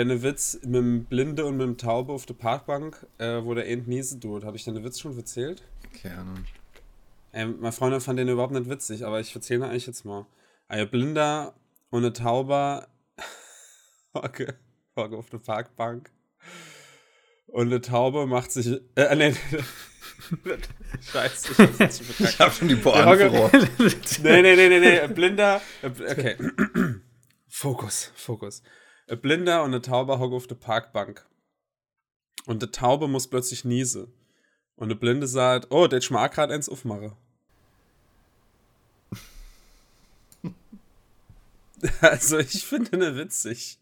deine Witz mit dem Blinde und mit dem Taube auf der Parkbank, äh, wo der End niesen tut. Habe ich deine Witz schon erzählt? Keine Ahnung. Ähm, mein Freund fand den überhaupt nicht witzig, aber ich erzähle ihn eigentlich jetzt mal. Ein Blinder und eine Tauber hocke, hocke auf der Parkbank. Und eine Taube macht sich. Äh, nee. Scheiße, ich. Ich hab schon die Pointe okay. verloren. Nee, nee, nee, nee, nee. Blinder. Okay. Fokus, Fokus. Ein Blinder und eine Taube hocken auf der Parkbank. Und die Taube muss plötzlich niese. Und der Blinde sagt, oh, der ich mal gerade eins aufmache. Also, ich finde ne witzig.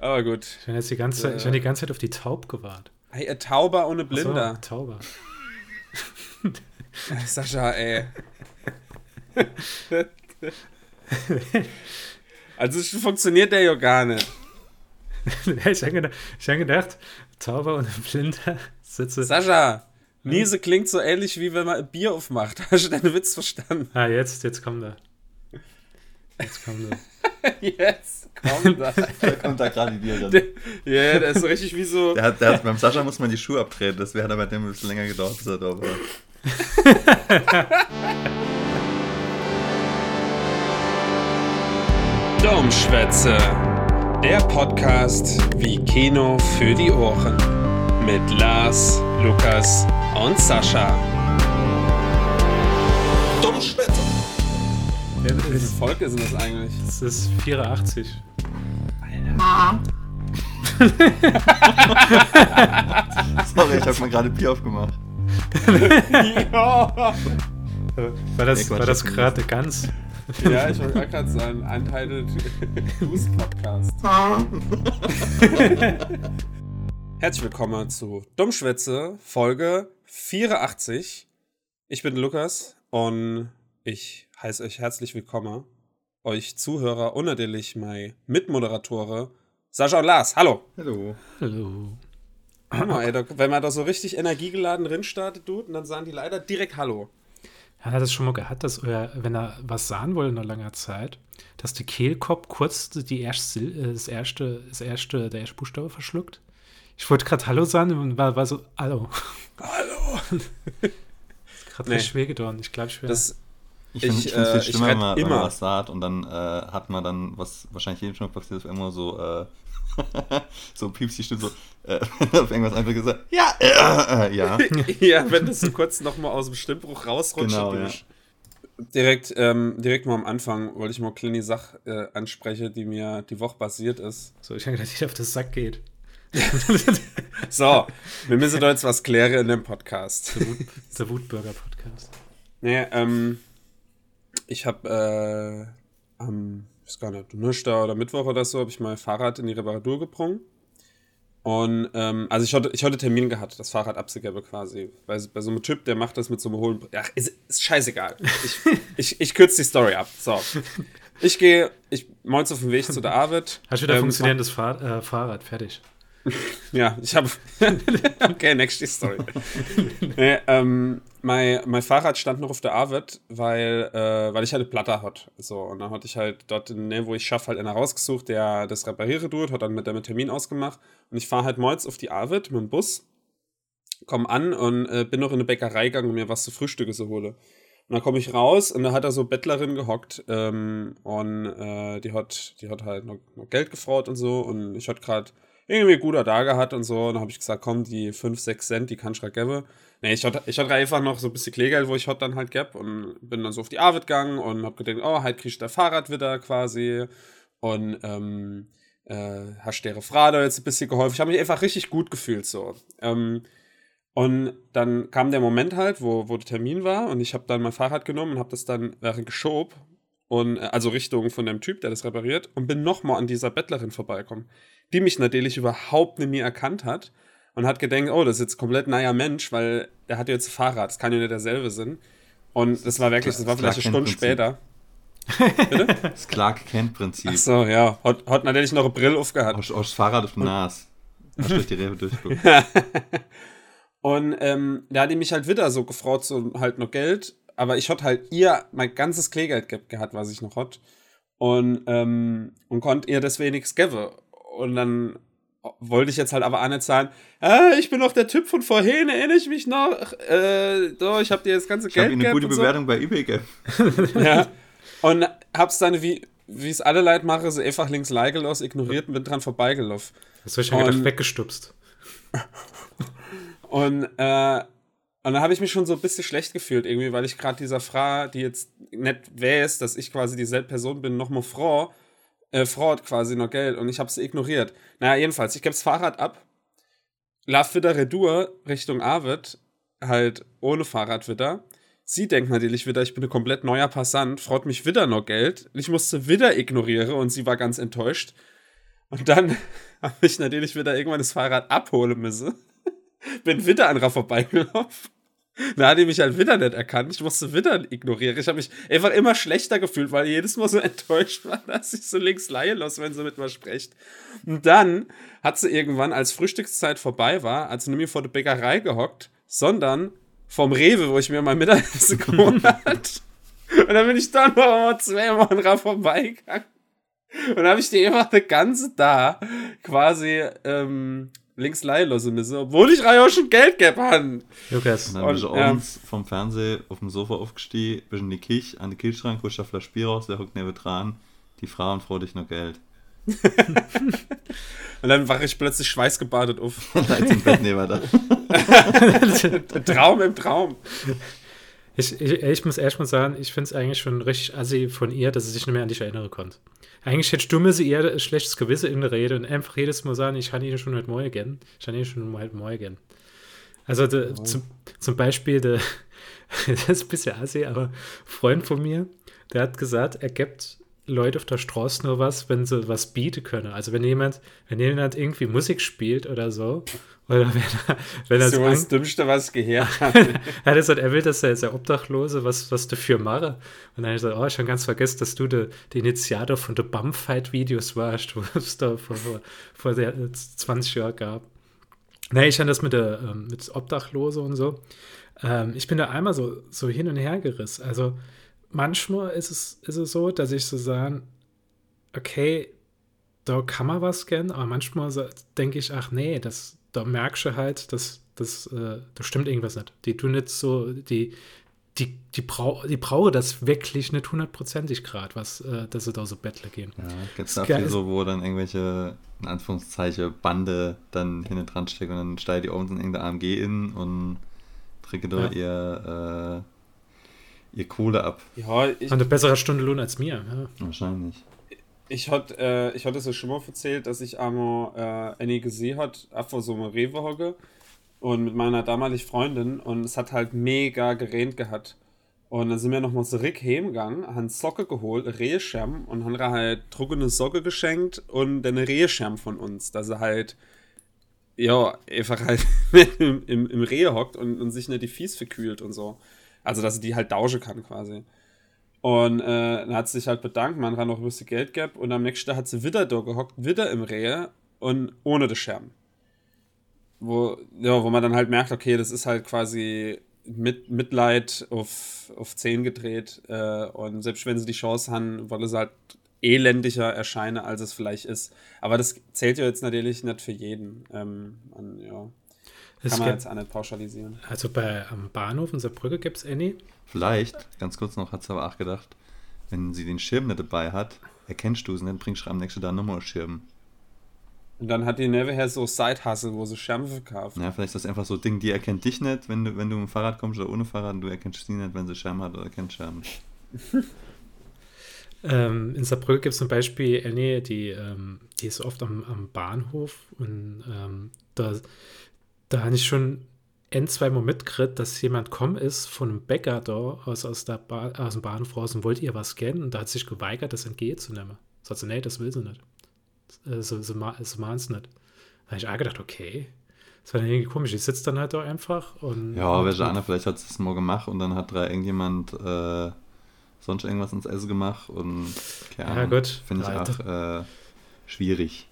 Aber gut. Ich bin jetzt die ganze Zeit, ich bin die ganze Zeit auf die Taub gewartet. Hey, ein Tauber ohne Blinder. So, Tauber. Sascha, ey. also funktioniert der ja gar nicht. ich habe gedacht, hab gedacht, Tauber und ein Blinder sitze. Sascha, Niese klingt so ähnlich wie wenn man ein Bier aufmacht. Hast du deinen Witz verstanden? Ah, jetzt, jetzt kommt er. Jetzt kommt er. Jetzt komm da. Da kommt da gerade die Bier Der- Ja, der ist so richtig wie so. Der hat, der hat, beim Sascha muss man die Schuhe abtreten. Das wäre aber dem ein bisschen länger gedauert, bis er da war. Domschwätze. Der Podcast wie Kino für die Ohren. Mit Lars, Lukas und Sascha. Dummschwätze! Ja, Wie viele Folge sind das eigentlich? es ist 84. Sorry, ich hab mal gerade Bier aufgemacht. ja. War das, war das das gerade ganz? Ja, ich wollte gerade sagen, Untitled News Podcast. Herzlich willkommen zu Dummschwätze, Folge 84. Ich bin Lukas und ich heiße euch herzlich willkommen. Euch Zuhörer und natürlich meine Mitmoderatore Sascha und Lars. Hallo. Hallo. Hallo. Mal, ey, da, wenn man da so richtig energiegeladen drin startet, tut, und dann sagen die leider direkt Hallo. Hat er das schon mal gehabt, dass er, wenn er was sagen wollte nach langer Zeit, dass der Kehlkopf kurz die erste, äh, das erste, das erste, der erste Buchstabe verschluckt? Ich wollte gerade Hallo sagen und war, war so, Hallo. Hallo. Ist gerade Nee. schwer gedauert. Ich glaube, ich wäre. Das, Ich finde Ich, es äh, viel ich schlimmer, wenn man, wenn immer. man was sagt und dann äh, hat man dann, was wahrscheinlich jedem schon passiert ist, immer so, äh, so piepst die Stimme so, äh, auf irgendwas einfach gesagt, ja, äh, äh, ja. ja, wenn das so kurz nochmal aus dem Stimmbruch rausrutscht. Genau, ja. Direkt, ähm, direkt mal am Anfang wollte ich mal eine kleine Sache äh, ansprechen, die mir die Woche basiert ist. so, ich habe gedacht, jeder auf das Sack geht. So, wir müssen da jetzt was klären in dem Podcast. Der, Wut, der Wutburger-Podcast. Nee, ähm, ich habe äh, am, ich weiß gar nicht, Donnerstag oder Mittwoch oder so, habe ich mein Fahrrad in die Reparatur gebrungen. Und, ähm, also ich hatte, ich hatte Termin gehabt, das Fahrrad abzugeben quasi. Bei, bei so einem Typ, der macht das mit so einem hohen, ach, ist, ist scheißegal. Ich, ich, ich kürze die Story ab. So. Ich gehe, ich morgens auf dem Weg zu der Arbeit. Hast du wieder Ähm, funktionierendes Fahr äh, Fahrrad? Fertig. ja, ich habe. okay, next story. nee, ähm, mein, mein Fahrrad stand noch auf der Arbeit, weil, äh, weil ich halt eine Platte hatte. So, und dann hatte ich halt dort, in der Nähe, wo ich schaffe, halt einer rausgesucht, der das repariere tut, hat dann mit dem Termin ausgemacht. Und ich fahre halt morgens auf die Arbeit mit dem Bus, komm an und äh, bin noch in eine Bäckerei gegangen, um mir was zu Frühstücke zu holen. Und dann komme ich raus und da hat da so Bettlerin gehockt ähm, und äh, die, hat, die hat halt noch, noch Geld gefraut und so. Und ich hatte gerade irgendwie guter da gehabt und so. Und dann habe ich gesagt, komm, die 5, 6 Cent, die kann ich geben. Nee, ich hatte, ich hatte einfach noch so ein bisschen Kleegeld, wo ich heute dann halt gab und bin dann so auf die Arbeit gegangen und hab gedacht, oh, halt krieg ich das Fahrrad wieder quasi. Und ähm, äh, hast der da jetzt ein bisschen geholfen. Ich habe mich einfach richtig gut gefühlt so. Ähm, und dann kam der Moment halt, wo, wo der Termin war und ich habe dann mein Fahrrad genommen und habe das dann während geschob und äh, also Richtung von dem Typ, der das repariert und bin nochmal an dieser Bettlerin vorbeigekommen, die mich natürlich überhaupt nicht mehr erkannt hat und hat gedacht, oh, das ist jetzt komplett neuer Mensch, weil der hat jetzt ein Fahrrad, das kann ja nicht derselbe sein. Und das war wirklich, das war Das vielleicht eine Stunde später. Das Clark Kent-Prinzip. Ach so, ja, hat, hat natürlich noch eine Brille aufgehabt. Aus, aus Fahrrad auf dem Nas. Hast durch die Rewe durchguckt. Und ähm, da hat die mich halt wieder so gefraut, so halt noch Geld. Aber ich hatte halt ihr mein ganzes Kleegeld ge gehabt, was ich noch hatte. Und, ähm, und konnte ihr deswegen nichts geben. Und dann wollte ich jetzt halt aber auch nicht sagen, ah, ich bin doch der Typ von vorhin, erinnere ich mich noch. Äh, doch, ich habe dir das ganze Ich Geld habe eine gute und so. Bewertung bei eBay gegeben. Ja. Und hab's dann, wie wie es alle Leute machen, so einfach links Leigelos ignoriert und bin dran vorbeigelaufen. Das habe ich ja gedacht, Und- weggestupst. Und, äh, und dann habe ich mich schon so ein bisschen schlecht gefühlt, irgendwie, weil ich gerade dieser Frau, die jetzt nicht weiß, dass ich quasi dieselbe Person bin, nochmal Frau, äh, Frau hat quasi noch Geld und ich habe sie ignoriert. Naja, jedenfalls, ich gebe das Fahrrad ab, lauf wieder Retour Richtung Arvid, halt ohne Fahrrad wieder. Sie denkt natürlich wieder, ich bin ein komplett neuer Passant, freut mich wieder noch Geld. Ich musste wieder ignorieren und sie war ganz enttäuscht. Und dann habe ich natürlich wieder irgendwann das Fahrrad abholen müssen. Bin wieder an ihr vorbeigelaufen. Da hat die mich halt wieder nicht erkannt. Ich musste wieder ignorieren. Ich habe mich einfach immer schlechter gefühlt, weil ich jedes Mal so enttäuscht war, dass ich so links leihe los, wenn sie mit mir spricht. Und dann hat sie irgendwann, als Frühstückszeit vorbei war, als sie nicht mehr vor der Bäckerei gehockt, sondern vom Rewe, wo ich mir mein Mittagessen geholt hat. Und dann bin ich dann noch mal zweimal dran vorbeigegangen. Und dann habe ich die einfach eine ganze da quasi ähm, links leihen lassen müssen, obwohl ich ja schon Geld gegeben habe. Lukas, Und dann Und, bist du ja. abends vom Fernseher auf dem Sofa aufgestiegen, bist in die Küche, an den Kühlschrank, holst eine Flasche Bier raus, der hockt neben dran, die Frau und freut dich noch Geld. Und dann wache ich plötzlich schweißgebadet auf. Leid im Bett neben da. Traum im Traum. ich, ich, ich muss erst mal sagen, ich finde es eigentlich schon richtig assi von ihr, dass sie sich nicht mehr an dich erinnern konnte. Eigentlich hättest du mir sie eher ein schlechtes Gewissen in der Rede und einfach jedes Mal sagen, ich kann Ihnen schon heute Morgen. Ich kann Ihnen schon heute Morgen. Also de, zum, zum Beispiel, de, das ist ein bisschen assi, aber ein Freund von mir, der hat gesagt, er gibt Leute auf der Straße nur was, wenn sie was bieten können. Also wenn jemand, wenn jemand irgendwie Musik spielt oder so, oder wenn er, wenn er so das Dümmste, was gehört habe. er hat gesagt, er will, dass er, der Obdachlose was, was dafür mache. Und dann habe ich gesagt, oh, ich habe ganz vergessen, dass du der der Initiator von den Bumfight-Videos warst, wo es da vor, vor, vor der, 20 Jahren gab. Nee, ich habe das mit der ähm, mit Obdachlose und so. Ähm, ich bin da einmal so, so hin und her gerissen. Also manchmal ist es, ist es so, dass ich so sagen, okay, da kann man was kennen, aber manchmal so, denke ich, ach nee, das, da merkst du halt, dass, dass äh, da stimmt irgendwas nicht. Die tun nicht so, die, die, die, brau die brauchen das wirklich nicht hundertprozentig gerade, was, äh, dass sie da so Bettler gehen. Ja, gibt's Das da geil viel ist- so, wo dann irgendwelche, in Anführungszeichen, Bande dann hinten dran stecken und dann steigt die oben in irgendeine AMG in und trinken da Ja. ihr, äh, ihr Kohle ab. Ja, ich, Und eine bessere Stunde Lohn als mir. Ja. Wahrscheinlich. ich hatte äh, ich es ja schon mal erzählt, dass ich einmal äh, Annie gesehen hat, auf so einem Rewe hocke und mit meiner damaligen Freundin und es hat halt mega geregnet gehabt. Und dann sind wir nochmal zurück heimgegangen, haben Socke geholt, einen Reheschirm und haben ihr halt druck eine Socke geschenkt und dann einen Reheschirm von uns, dass er halt ja, einfach halt im, im, im Rehe hockt und, und sich nicht die Fies verkühlt und so. Also, dass sie die halt tauschen kann quasi. Und äh, dann hat sie sich halt bedankt, man hat noch ein bisschen Geld gehabt und am nächsten Tag hat sie wieder da gehockt, wieder im Rehe und ohne den Schirm. Wo, ja, wo man dann halt merkt, okay, das ist halt quasi mit, Mitleid auf, auf 10 gedreht äh, und selbst wenn sie die Chance haben, wollen sie halt elendiger erscheinen, als es vielleicht ist. Aber das zählt ja jetzt natürlich nicht für jeden. Ähm, und, ja, Es kann man jetzt auch nicht pauschalisieren. also bei am Bahnhof in Saarbrücke gibt es Annie. Vielleicht, ganz kurz noch, hat sie aber auch gedacht, wenn sie den Schirm nicht dabei hat, erkennst du es nicht, bringst du am nächsten Tag nochmal Schirm. Und dann hat die nebenher so Side-Hustle, wo sie Schirme verkauft. Ja, vielleicht ist das einfach so ein Ding, die erkennt dich nicht, wenn du, wenn du mit dem Fahrrad kommst oder ohne Fahrrad und du erkennst sie nicht, wenn sie Schirm hat oder kennt Schirm. Ähm, in Saarbrücke gibt es zum Beispiel Annie, die, ähm, die ist oft am, am Bahnhof und ähm, da, da habe ich schon ein, zwei Mal mitgekriegt, dass jemand kommen ist von einem Bäcker da aus, aus, der ba aus dem Bahnhof raus und wollte ihr was scannen und da hat sich geweigert, das entgegenzunehmen. Sagt sie, nee, das will sie nicht. Äh, So, so, ma so mahnt es nicht. Da habe ich auch gedacht, okay. Das war dann irgendwie komisch. Ich sitze dann halt da einfach und. Ja, welche Ahnung, vielleicht hat es mal gemacht und dann hat da irgendjemand äh, sonst irgendwas ins Essen gemacht und keine Ja, Ahnung, gut. finde ich Ja, auch äh, schwierig.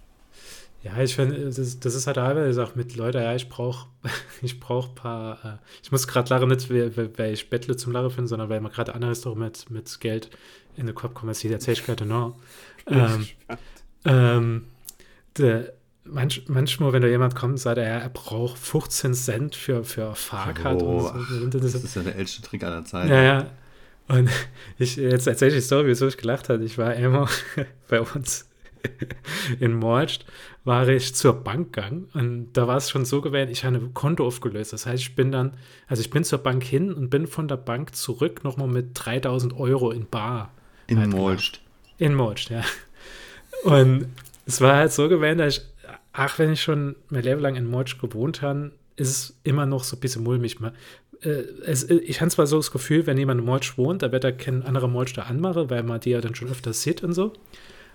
Ja, ich finde, das, das ist halt teilweise auch mit Leuten, ja, ich brauche ich brauch ein paar, äh, ich muss gerade lachen, nicht weil, weil- ich Bettle zum Lachen finde, sondern weil man gerade anderes doch mit, mit Geld in den Kopf kommt, als ich gerade noch. Ähm, ähm, de, manch, manchmal, wenn da jemand kommt, sagt er, er braucht 15 Cent für, für Fahrkarte Oh, so. Das, Das ist ja der älteste Trick aller Zeiten. ja, ja. Und ich, jetzt erzähle ich die Story, wieso ich gelacht habe. Ich war immer bei uns in Morst, war ich zur Bank gegangen und da war es schon so gewesen, ich habe ein Konto aufgelöst. Das heißt, ich bin dann, also ich bin zur Bank hin und bin von der Bank zurück nochmal mit 3000 Euro in Bar. In Halt Molst. In Molst, ja. Und es war halt so gewesen, dass ich, ach, wenn ich schon mein Leben lang in Molst gewohnt habe, ist es immer noch so ein bisschen mulmig. Man- äh, Es, ich habe zwar so das Gefühl, wenn jemand in Molst wohnt, da wird er kein anderer Molster anmachen, weil man die ja dann schon öfter sieht und so.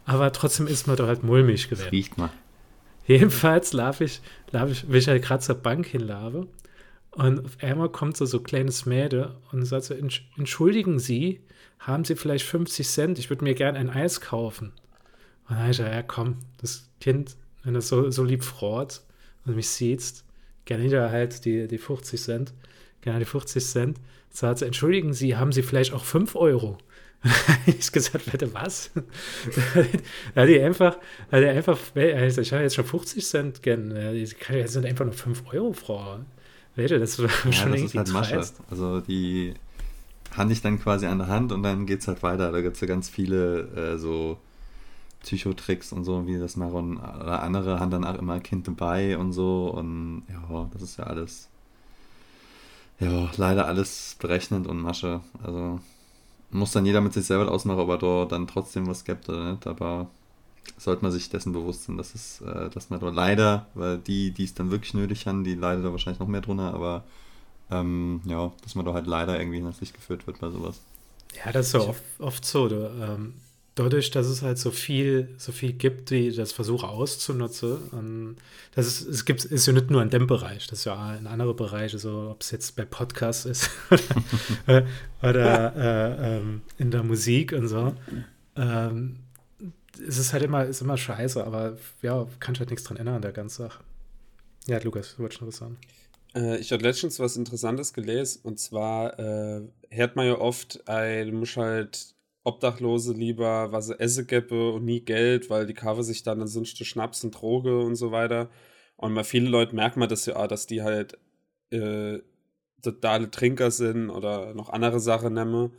Aber trotzdem ist man da halt mulmig gewesen. Riecht mal. Jedenfalls laufe ich, lauf ich, will ich halt gerade zur Bank hinlaufe und auf einmal kommt so so ein kleines Mädel und sagt so, "Entsch- entschuldigen Sie, haben Sie vielleicht 50 Cent? Ich würde mir gerne ein Eis kaufen. Und dann habe ich gesagt, ja komm, das Kind, wenn es so, so lieb freut und mich sieht, gerne wieder halt die, die 50 Cent, gerne die 50 Cent. Sagt sie, entschuldigen Sie, haben Sie vielleicht auch 5 Euro? ich gesagt, bitte was? da hat die einfach, hat die einfach, also ich habe jetzt schon 50 Cent gern, jetzt sind einfach nur 5 Euro, Frau. Weite, das war Ja, schon das irgendwie ist halt Masche. Also die hand ich dann quasi an der Hand und dann geht's halt weiter. Da gibt's ja ganz viele äh, so Psychotricks und so, wie das machen. Oder andere haben dann auch immer Kind dabei und so. Und ja, das ist ja alles. Ja, leider alles berechnend und Masche. Also muss dann jeder mit sich selber ausmachen, ob er da dann trotzdem was gibt oder nicht. Aber sollte man sich dessen bewusst sein, dass es, äh, dass man da leider, weil die, die es dann wirklich nötig haben, die leiden da wahrscheinlich noch mehr drunter, aber ähm, ja, dass man da halt leider irgendwie in das Licht geführt wird bei sowas. Ja, das ist ja oft, oft so. Du, ähm, dadurch, dass es halt so viel, so viel gibt, die das versuchen auszunutzen, ähm, das ist, es gibt, ist ja nicht nur in dem Bereich, das ist ja in anderen Bereichen, so ob es jetzt bei Podcasts ist oder, oder äh, ähm, in der Musik und so. Ähm, es ist halt immer, ist immer scheiße, aber ja, kann ich halt nichts dran ändern an der ganzen Sache. Ja, Lukas, du wolltest noch was sagen. Äh, ich hatte letztens was Interessantes gelesen und zwar äh, hört man ja oft, ey, du musst halt Obdachlose lieber was sie essen gäbe und nie Geld, weil die kaufen sich dann ansonsten Schnaps und Droge und so weiter. Und bei vielen Leuten merkt man das ja auch, dass die halt äh, totale Trinker sind oder noch andere Sachen nehmen.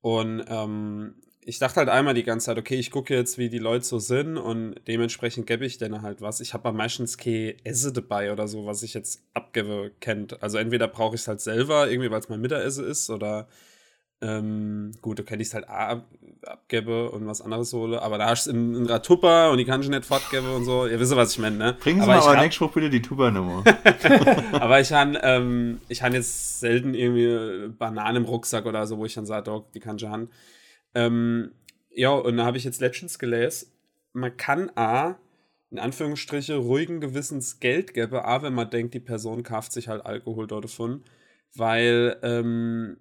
Und ähm, ich dachte halt einmal die ganze Zeit, okay, ich gucke jetzt, wie die Leute so sind und dementsprechend gebe ich denen halt was. Ich habe aber meistens kein Esse dabei oder so, was ich jetzt abgebe, kennt. Also entweder brauche ich es halt selber, irgendwie, weil es mein Mittagessen ist oder ähm, gut, da kann ich es halt auch ab, abgebe und was anderes hole, aber da hast du in, in Tupper und die kann ich nicht fortgeben und so. Ihr wisst, was ich meine, ne? Bringen Sie aber mal aber hab- nächste Woche bitte die Tuba-Nummer. aber ich habe ähm, ich han jetzt selten irgendwie Bananen im Rucksack oder so, wo ich dann sage, Dog, die kann ich haben. Ähm, ja, und da habe ich jetzt letztens gelesen, man kann A, in Anführungsstriche, ruhigen Gewissens Geld geben, A, wenn man denkt, die Person kauft sich halt Alkohol dort davon, weil ähm,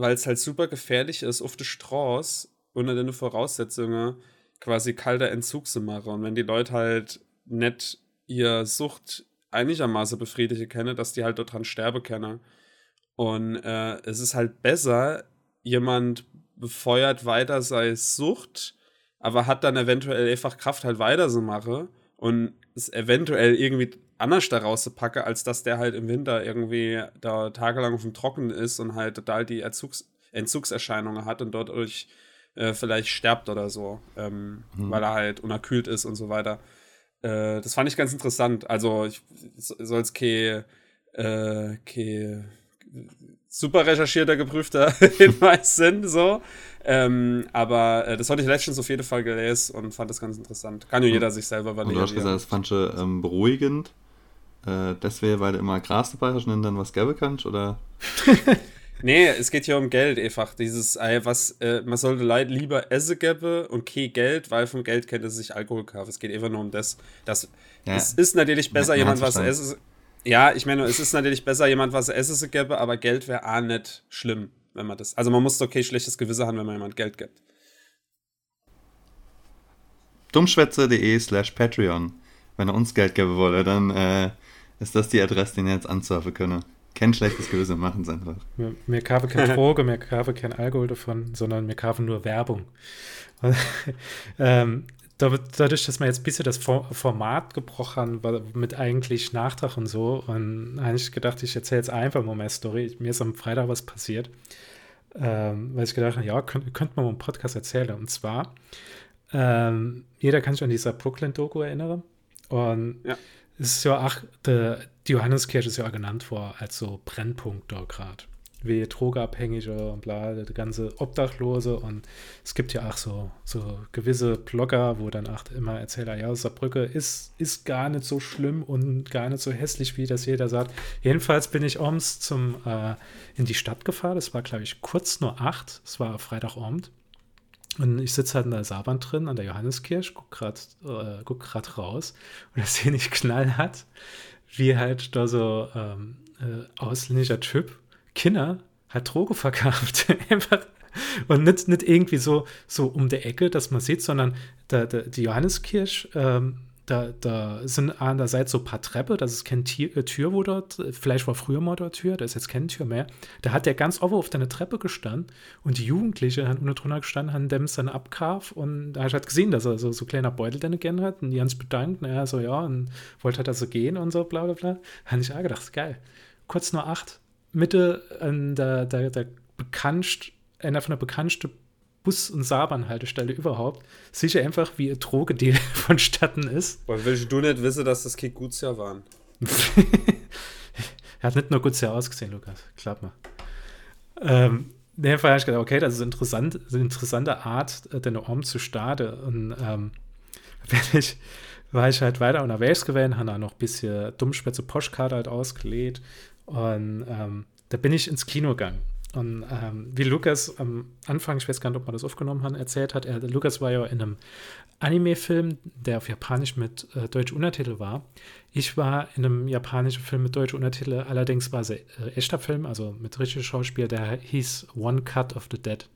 weil es halt super gefährlich ist, auf der Straße unter den Voraussetzungen quasi kalter Entzug zu machen. Und wenn die Leute halt nicht ihr Sucht einigermaßen befriedigen können, dass die halt dort dran sterben können. Und äh, es ist halt besser, jemand befeuert weiter seine Sucht, aber hat dann eventuell einfach Kraft halt weiter zu machen und es eventuell irgendwie anders da rauszupacke, als dass der halt im Winter irgendwie da tagelang auf dem Trockenen ist und halt total die Erzugs Entzugserscheinungen hat und dort durch äh, vielleicht sterbt oder so, ähm, Mhm. weil er halt unerkühlt ist und so weiter. Äh, das fand ich ganz interessant. Also ich soll es kein, äh, kein super recherchierter, geprüfter Hinweis sind, so. Ähm, aber äh, das hatte ich letztens auf jeden Fall gelesen und fand das ganz interessant. Kann ja jeder sich selber Und überlegen. du hast gesagt, das fand ich ähm, beruhigend. Äh, das wäre, weil du immer Gras dabei hast und dann was geben kannst, oder? Nee, es geht hier um Geld einfach. Dieses, äh, was, äh, man sollte lieber Esse geben und kein Geld, weil vom Geld kennt es sich Alkohol kaufen. Es geht einfach nur um das. das Ja. Es ist natürlich besser, man jemand was essen. Ja, ich meine, es ist natürlich besser, jemand was essen zu geben, aber Geld wäre auch nicht schlimm, wenn man das. Also man muss doch kein schlechtes Gewissen haben, wenn man jemand Geld gibt. dummschwätze.de slash Patreon. Wenn ihr uns Geld geben wollt, dann äh, ist das die Adresse, die ihr jetzt ansurfen könnt. Kein schlechtes Gewissen, machen es einfach. Mir, mir kaufe keine Droge, mir kaufe kein Alkohol davon, sondern mir kaufe nur Werbung. Ähm, dadurch, dass wir jetzt ein bisschen das Format gebrochen haben, mit eigentlich Nachtrag und so, und habe ich gedacht, ich erzähle jetzt einfach mal meine Story. Mir ist am Freitag was passiert, ähm, weil ich gedacht habe, ja, könnte könnt man mal einen Podcast erzählen. Und zwar, ähm, jeder kann sich an dieser Brooklyn-Doku erinnern. Und ja. es ist ja, ach, die Johanneskirche ist ja auch genannt worden als so Brennpunkt da gerade wie Drogeabhängige und bla, der ganze Obdachlose. Und es gibt ja auch so, so gewisse Blogger, wo dann auch immer erzählen, ja, Saarbrücke ist, ist gar nicht so schlimm und gar nicht so hässlich, wie das jeder sagt. Jedenfalls bin ich abends zum, äh, in die Stadt gefahren, das war, glaube ich, kurz nur acht, es war Freitagabend. Und ich sitze halt in der Saarbahn drin, an der Johanneskirche, guck gerade äh, raus. Und da sehe ich knallhart, wie halt da so ähm, äh, ausländischer Typ Kinder hat Droge verkauft. Einfach. Und nicht, nicht irgendwie so, so um die Ecke, dass man sieht, sondern da, da, die Johanneskirche, ähm, da, da sind an der Seite so ein paar Treppe, das ist keine äh, Tür, wo dort, vielleicht war früher mal dort Tür, da ist jetzt keine Tür mehr. Da hat der ganz offen auf der Treppe gestanden und die Jugendlichen haben unten drunter gestanden, haben dem dann abkauf und da halt gesehen, dass er so, so kleiner Beutel dann gerne hat und die haben sich bedankt, naja, so ja, und wollte halt also gehen und so, bla bla bla. Da habe ich auch gedacht, geil. Kurz nur acht, Mitte an der, der, der bekannt, einer von der bekanntesten Bus- und Saarbahnhaltestelle überhaupt, sicher einfach, wie ein Drogedeal vonstatten ist. Weil willst du nicht wissen, dass das kein Gutsjahr waren? er hat nicht nur Gutsjahr ausgesehen, Lukas. Glaub mal. Ähm, in dem Fall habe ich gedacht, okay, das ist interessant, eine interessante Art, äh, den Arm zu starten. Und ähm, wenn ich, war ich halt weiter unterwegs gewesen, habe dann noch ein bisschen Dummspätze Postkarte halt ausgelegt und ähm, da bin ich ins Kino gegangen. Und ähm, wie Lukas am Anfang, ich weiß gar nicht, ob man das aufgenommen hat, erzählt hat, er, Lukas war ja in einem Anime-Film, der auf Japanisch mit äh, deutschen Untertitel war. Ich war in einem japanischen Film mit deutschen Untertitel, allerdings war es ein äh, echter Film, also mit richtigen Schauspiel, der hieß One Cut of the Dead.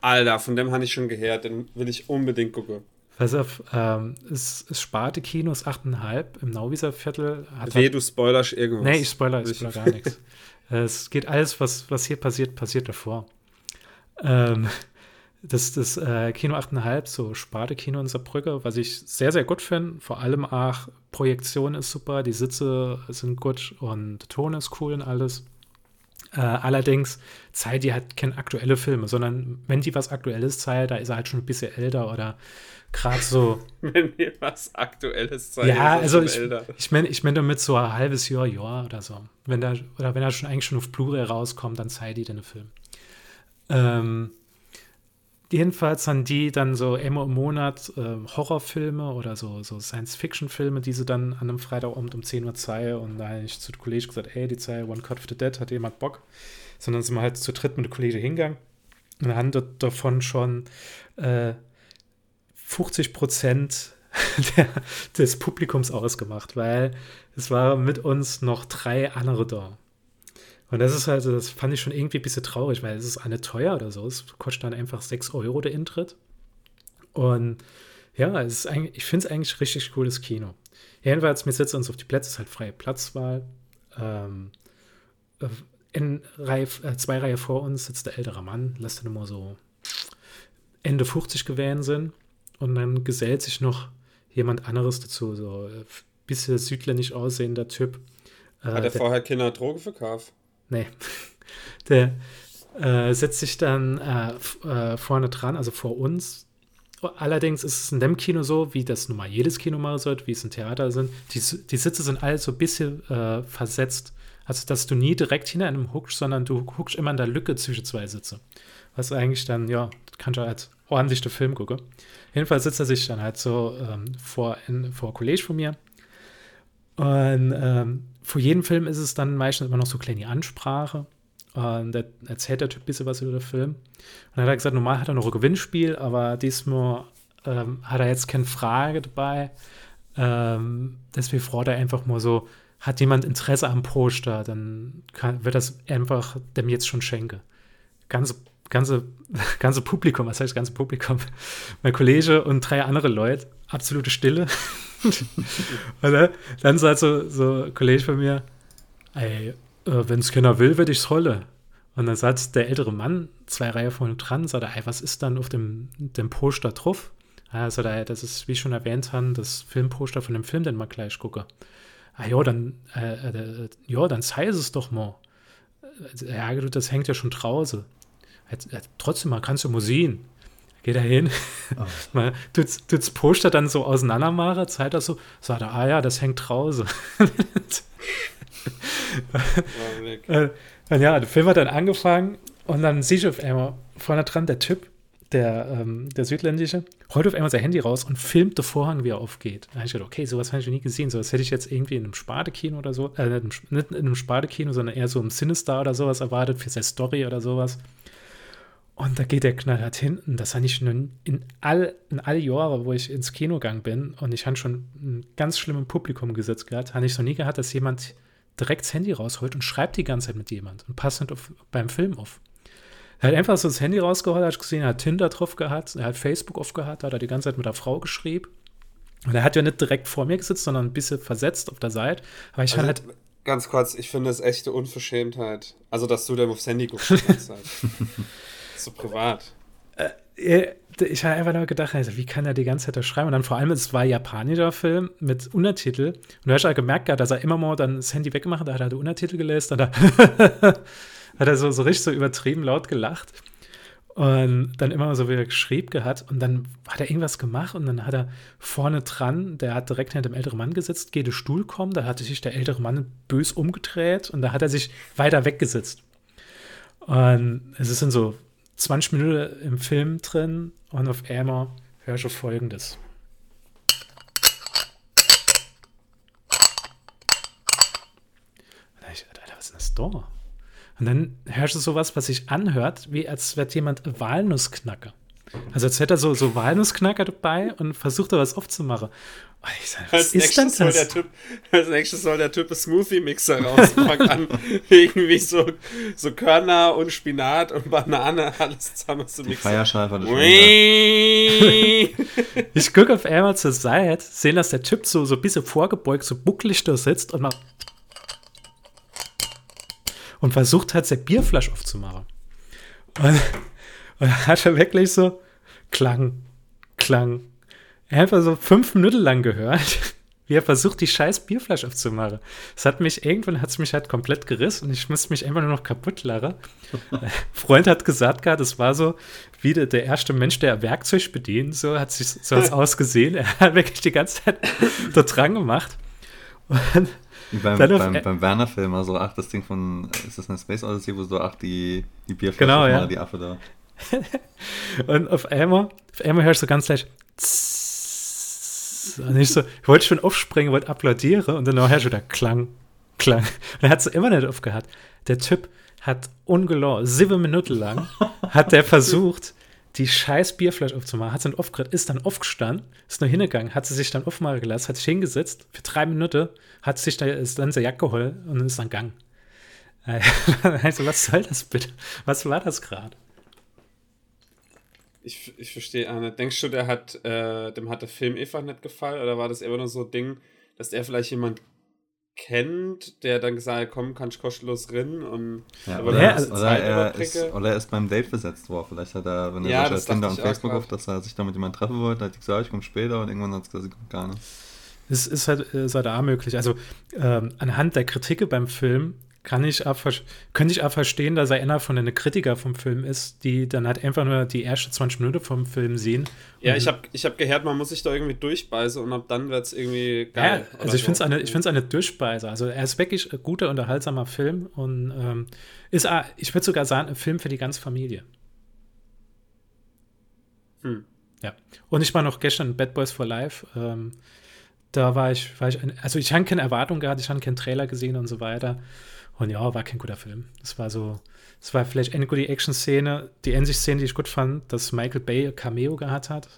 Alter, von dem habe ich schon gehört, den will ich unbedingt gucken. Pass auf, ähm, es, es Sparte Kino ist 8,5 im Nauwieser Viertel. Hat Weh, du spoilerst irgendwas. Nee, ich spoiler, ich spoiler gar nichts. Es geht alles, was, was hier passiert, passiert davor. Ähm, das das äh, Kino 8,5, so Sparte Kino in Saarbrücke, was ich sehr, sehr gut finde. Vor allem auch Projektion ist super, die Sitze sind gut und der Ton ist cool und alles. Äh, allerdings zeigt die halt keine aktuelle Filme, sondern wenn die was Aktuelles zeigt, da ist er halt schon ein bisschen älter oder gerade so. Wenn ihr was Aktuelles zeigt. Ja, also ich, ich meine ich mein damit so ein halbes Jahr, Jahr oder so. Wenn da, oder wenn er schon eigentlich schon auf Blu-ray rauskommt, dann zeigt die den Film. Ähm, jedenfalls haben die dann so immer im Monat äh, Horrorfilme oder so, so Science-Fiction-Filme, die sie dann an einem Freitagabend um 10 Uhr zeigen. Und da habe ich zu den Kollegen gesagt, ey, die zeigen One Cut of the Dead, hat jemand Bock? Sondern sind wir halt zu dritt mit den Kollegen hingegangen. Und haben davon schon äh, 50 Prozent des Publikums ausgemacht, weil es waren mit uns noch drei andere da. Und das ist also, das fand ich schon irgendwie ein bisschen traurig, weil es ist eine teuer oder so. Es kostet dann einfach 6 Euro der Eintritt. Und ja, es ist eigentlich, ich finde es eigentlich richtig cooles Kino. Jedenfalls, wir sitzen uns auf die Plätze, es ist halt freie Platzwahl. Ähm, in Reihe, äh, zwei Reihe vor uns sitzt der ältere Mann, lässt dann immer so Ende 50 gewähren sind. Und dann gesellt sich noch jemand anderes dazu, so ein äh, bisschen südländisch aussehender Typ. Äh, Hat er vorher keine Droge verkauft? Nee. Der äh, setzt sich dann äh, äh, vorne dran, also vor uns. Allerdings ist es in dem Kino so, wie das nun mal jedes Kino machen sollte, wie es im Theater sind. Die, die Sitze sind alle so ein bisschen äh, versetzt. Also, dass du nie direkt hinter einem huckst, sondern du guckst immer in der Lücke zwischen zwei Sitze. Was eigentlich dann, ja, kannst du als ordentlich den Film gucken. Jedenfalls sitzt er sich dann halt so ähm, vor, in, vor College von mir. Und ähm, vor jedem Film ist es dann meistens immer noch so kleine Ansprache. Und da erzählt der Typ ein bisschen was über den Film. Und dann hat er gesagt, normal hat er noch ein Gewinnspiel, aber diesmal ähm, hat er jetzt keine Frage dabei. Ähm, deswegen freut er einfach mal so, hat jemand Interesse am Poster, dann kann, wird das einfach dem jetzt schon schenken. Ganz ganze, ganze Publikum, was heißt ganze Publikum? Mein Kollege und drei andere Leute, absolute Stille. und dann sagt so, so ein Kollege von mir, ey, äh, wenn es keiner will, werde ich es rolle. Und dann sagt der ältere Mann, zwei Reihen vorne dran, sagt er, ey, was ist dann auf dem, dem Poster drauf? Also da, das ist, wie schon erwähnt habe, das Filmposter von dem Film, den wir gleich gucken. Ah ja, dann, äh, äh, ja, dann sei es doch mal. Äh, Ja, das hängt ja schon draußen. Jetzt, äh, trotzdem, man kann es ja mal sehen. Geht da hin, Oh. mal tut das Poster dann so auseinander machen, zeigt das so, sagt er, ah ja, das hängt draußen. Äh, und ja, der Film hat dann angefangen und dann sehe ich auf einmal vorne dran der Typ, der, ähm, der Südländische, holt auf einmal sein Handy raus und filmt den Vorhang, wie er aufgeht. Da habe ich gedacht, okay, sowas habe ich noch nie gesehen. Sowas hätte ich jetzt irgendwie in einem Spardekino oder so, äh, nicht in einem Spardekino, sondern eher so im Cinestar oder sowas erwartet für seine Story oder sowas. Und da geht der knallhart hinten. Das habe ich nun in all, in all Jahre, wo ich ins Kino gegangen bin und ich habe schon ein ganz schlimmes Publikum gesetzt gehabt, habe ich noch nie gehabt, dass jemand direkt das Handy rausholt und schreibt die ganze Zeit mit jemand und passt nicht auf, beim Film auf. Er hat einfach so das Handy rausgeholt, hat gesehen, er hat Tinder drauf gehabt, er hat Facebook aufgehabt, hat er die ganze Zeit mit der Frau geschrieben. Und er hat ja nicht direkt vor mir gesetzt, sondern ein bisschen versetzt auf der Seite. Aber ich Also, halt, ganz kurz, ich finde das echte Unverschämtheit. Also, dass du dann aufs Handy guckst. so privat. äh, ich habe einfach nur gedacht, also, wie kann er die ganze Zeit das schreiben? Und dann vor allem, es war ein japanischer Film mit Untertitel. Und du hast halt gemerkt, dass er immer mal dann das Handy weggemacht hat, da hat er die Untertitel gelesen, dann hat er so, so richtig so übertrieben laut gelacht. Und dann immer so wieder geschrieben gehabt und dann hat er irgendwas gemacht und dann hat er vorne dran, der hat direkt hinter dem älteren Mann gesetzt, geht der Stuhl kommen, da hatte sich der ältere Mann bös umgedreht und da hat er sich weiter weggesetzt. Und es sind so 20 Minuten im Film drin und auf einmal höre ich folgendes. Und ich, Alter, was ist das da? Und dann hörst du sowas, was sich anhört, wie als wäre jemand Walnussknacker. Also als hätte er so, so Walnussknacker dabei und versucht da was aufzumachen. Sag, was Als nächstes, soll der das? typ, als nächstes soll der Typ Smoothie-Mixer rauspacken an. Irgendwie so, so Körner und Spinat und Banane, alles zusammen zu mixen. Feierscheife des. Ich gucke auf einmal zur Seite, sehen, dass der Typ so, so ein bisschen vorgebeugt, so bucklig da sitzt und macht und versucht halt seine Bierflasche aufzumachen. Und, und dann hat er wirklich so Klang, Klang. Einfach so fünf Minuten lang gehört, wie er versucht, die scheiß Bierflasche aufzumachen. Das hat mich, irgendwann hat es mich halt komplett gerissen und ich musste mich einfach nur noch kaputt lachen. Freund hat gesagt, gehabt, das war so wie der, der erste Mensch, der Werkzeug bedient, so hat sich so hat's ausgesehen. Er hat wirklich die ganze Zeit da dran gemacht. Und beim, beim, beim Werner-Film, also ach, das Ding von, ist das eine Space Odyssey, wo so ach, die, die Bierflasche Genau, ja. die Affe da. Und auf einmal, auf einmal hörst du ganz leicht. "Zzzz." Und ich so, ich wollte schon aufspringen, wollte applaudieren und dann hörst du da Klang, Klang. Und er hat es immer nicht aufgehört. Der Typ hat ungelogen, sieben Minuten lang, hat der versucht, die scheiß Bierflasche aufzumachen, hat sie dann aufgehört, ist dann aufgestanden, ist nur hingegangen, hat sie sich dann aufmachen gelassen, hat sich hingesetzt für drei Minuten, hat sich da, ist dann seine Jacke geholt und ist dann gegangen. Also, was soll das bitte? Was war das gerade? Ich, ich verstehe auch nicht. Denkst du, der hat, äh, dem hat der Film einfach nicht gefallen? Oder war das immer nur so ein Ding, dass er vielleicht jemand kennt, der dann gesagt hat, komm, kann ich kostenlos rein und Ja, aber oder, Ja, er ist, oder, Zeit er ist, oder er ist beim Date besetzt worden. Vielleicht hat er, wenn er Ja, das Tinder und Facebook auf, dass er sich da mit jemandem treffen wollte, hat er gesagt, ich komme später und irgendwann hat es gesagt, ich komme gar nicht. Es ist halt, ist halt auch möglich. Also ähm, anhand der Kritike beim Film kann ich auch, könnte ich auch verstehen, dass er einer von den Kritiker vom Film ist, die dann halt einfach nur die ersten 20 Minuten vom Film sehen. Ja, ich habe ich hab gehört, man muss sich da irgendwie durchbeißen und ab dann wird es irgendwie Ja, geil. also oder ich finde es eine, ich eine Durchspeise. Also er ist wirklich ein guter, unterhaltsamer Film und ähm, ist, auch, ich würde sogar sagen, ein Film für die ganze Familie. Hm. Ja. Und ich war noch gestern in Bad Boys for Life. Ähm, da war ich, war ich, ein, also ich habe keine Erwartung gehabt, ich habe keinen Trailer gesehen und so weiter. Und ja, war kein guter Film. Es war so, es war vielleicht eine gute Action-Szene. Die einzige Szene, die ich gut fand, dass Michael Bay ein Cameo gehabt hat.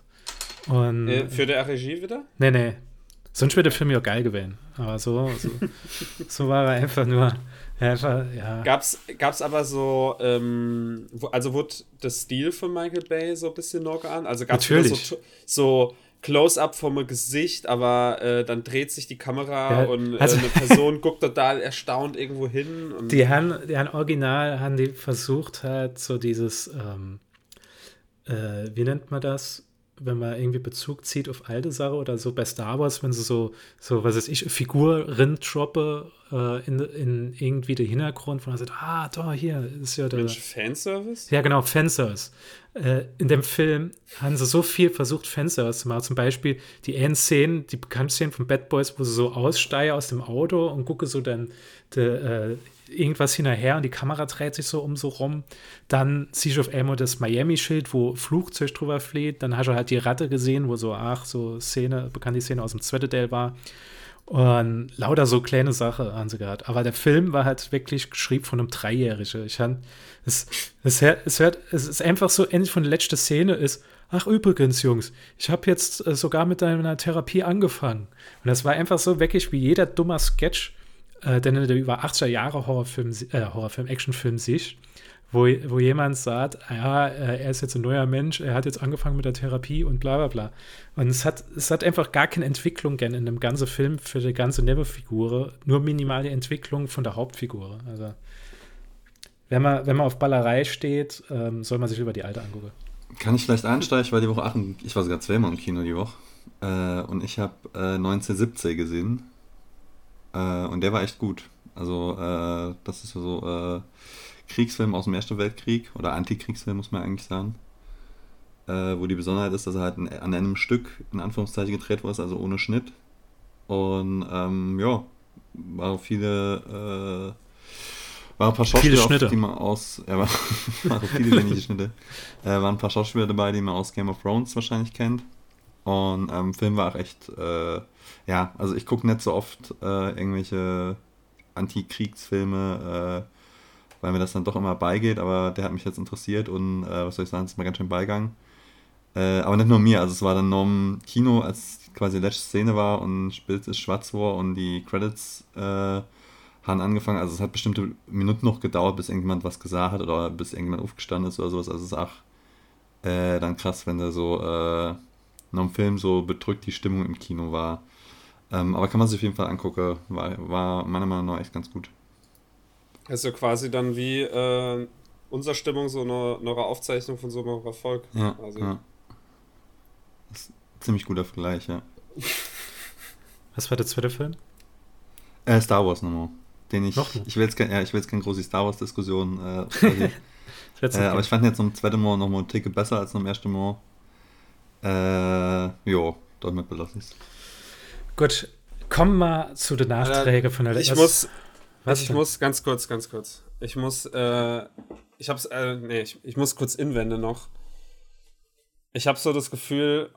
Und Äh, für der Regie wieder? Nee, nee. Sonst wäre der Film ja geil gewesen. Aber so, so, so war er einfach nur. Einfach, ja. Gab's, gab's aber so, ähm, also wurde das Stil von Michael Bay so ein bisschen noch an? Also gab's so, so Close-up vom Gesicht, aber äh, dann dreht sich die Kamera Ja, und äh, also- eine Person guckt total erstaunt irgendwo hin. Und Die haben, die haben original, haben die versucht halt so dieses, ähm, äh, wie nennt man das? wenn man irgendwie Bezug zieht auf alte Sachen oder so bei Star Wars, wenn sie so, so was weiß ich, Figuren droppe äh, in, in irgendwie den Hintergrund, wo man sagt, ah, da, hier ist ja der. Mensch, Fanservice? Ja, genau, Fanservice. Äh, in dem Film haben sie so viel versucht, Fanservice zu machen. Zum Beispiel die einen Szenen, die bekannten Szenen von Bad Boys, wo sie so aussteige aus dem Auto und gucke so dann de, äh, irgendwas hinterher und die Kamera dreht sich so um so rum. Dann du auf einmal das Miami-Schild, wo Flugzeug drüber fliegt. Dann hast du halt die Ratte gesehen, wo so, ach, so Szene, bekannte Szene aus dem Zwettedale war. Und lauter so kleine Sachen haben sie gehabt. Aber der Film war halt wirklich geschrieben von einem Dreijährigen. Ich han, es, es, es, hört, es ist einfach so, endlich von der letzten Szene ist, ach übrigens, Jungs, ich habe jetzt äh, sogar mit deiner Therapie angefangen. Und das war einfach so wirklich wie jeder dummer Sketch, äh, den du über 80er Jahre Horrorfilm, äh, Horrorfilm, Actionfilm siehst, wo, wo jemand sagt, ja, äh, er ist jetzt ein neuer Mensch, er hat jetzt angefangen mit der Therapie und bla bla bla. Und es hat, es hat einfach gar keine Entwicklung gern in dem ganzen Film für die ganze Nebenfigur, nur minimale Entwicklung von der Hauptfigur. Also wenn man, wenn man auf Ballerei steht, ähm, soll man sich über die alte angucken. Kann ich vielleicht einsteigen? Ich war die Woche 8, ich war sogar zweimal im Kino die Woche. Äh, und ich habe äh, 1917 gesehen. Äh, und der war echt gut. Also, äh, das ist so äh, Kriegsfilm aus dem Ersten Weltkrieg oder Antikriegsfilm, muss man eigentlich sagen. Äh, wo die Besonderheit ist, dass er halt an einem Stück in Anführungszeichen gedreht wurde, also ohne Schnitt. Und ähm, ja, waren viele, äh, waren ein paar Schauspieler, auf, die man aus, ja, war, waren viele wenige Schnitte, äh, waren ein paar Schauspieler dabei, die man aus Game of Thrones wahrscheinlich kennt. Und ähm, Film war auch echt, äh, ja, also ich gucke nicht so oft äh, irgendwelche Antikriegsfilme, äh, weil mir das dann doch immer beigeht, aber der hat mich jetzt interessiert und äh, was soll ich sagen, es ist mir ganz schön beigegangen. Äh, aber nicht nur mir, also es war dann noch im Kino, als quasi die letzte Szene war und Bild ist schwarz war und die Credits äh, haben angefangen. Also es hat bestimmte Minuten noch gedauert, bis irgendjemand was gesagt hat oder bis irgendjemand aufgestanden ist oder sowas. Also es ist auch äh, dann krass, wenn da so äh, noch im Film so bedrückt die Stimmung im Kino war. Ähm, aber kann man sich auf jeden Fall angucken. War, war meiner Meinung nach echt ganz gut. Also quasi dann wie äh, unsere Stimmung so eine, eine Aufzeichnung von so einem Erfolg. Ja, also. ja. Das ist ein ziemlich guter Vergleich, ja. Was war der zweite Film? Äh, Star Wars nochmal. Den ich, Noch? ich will jetzt, kein, ja, ich will jetzt keine große Star Wars-Diskussion. Äh, äh, aber ich fand jetzt zum zweiten Mal nochmal ein Ticket besser als zum ersten Mal. Äh, jo, damit belasse ich es. Gut, kommen wir zu den Nachträgen von der Ich was, muss, was ich denn? muss ganz kurz, ganz kurz. Ich muss, äh, ich hab's, äh, nee, ich, ich muss kurz inwenden noch. Ich habe so das Gefühl,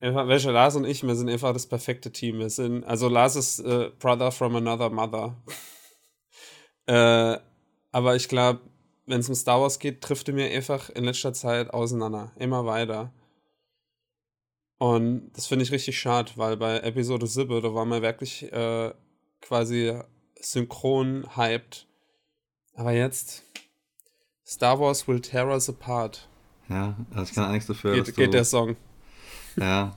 welche Lars und ich, wir sind einfach das perfekte Team. Wir sind, also Lars ist äh, Brother from another mother. äh, aber ich glaube, wenn es um Star Wars geht, trifft er mir einfach in letzter Zeit auseinander. Immer weiter. Und das finde ich richtig schade, weil bei Episode 7, da war man wirklich äh, quasi synchron hyped. Aber jetzt, Star Wars will tear us apart. Ja, also ich kann auch nichts dafür. Geht, geht der Song. Ja,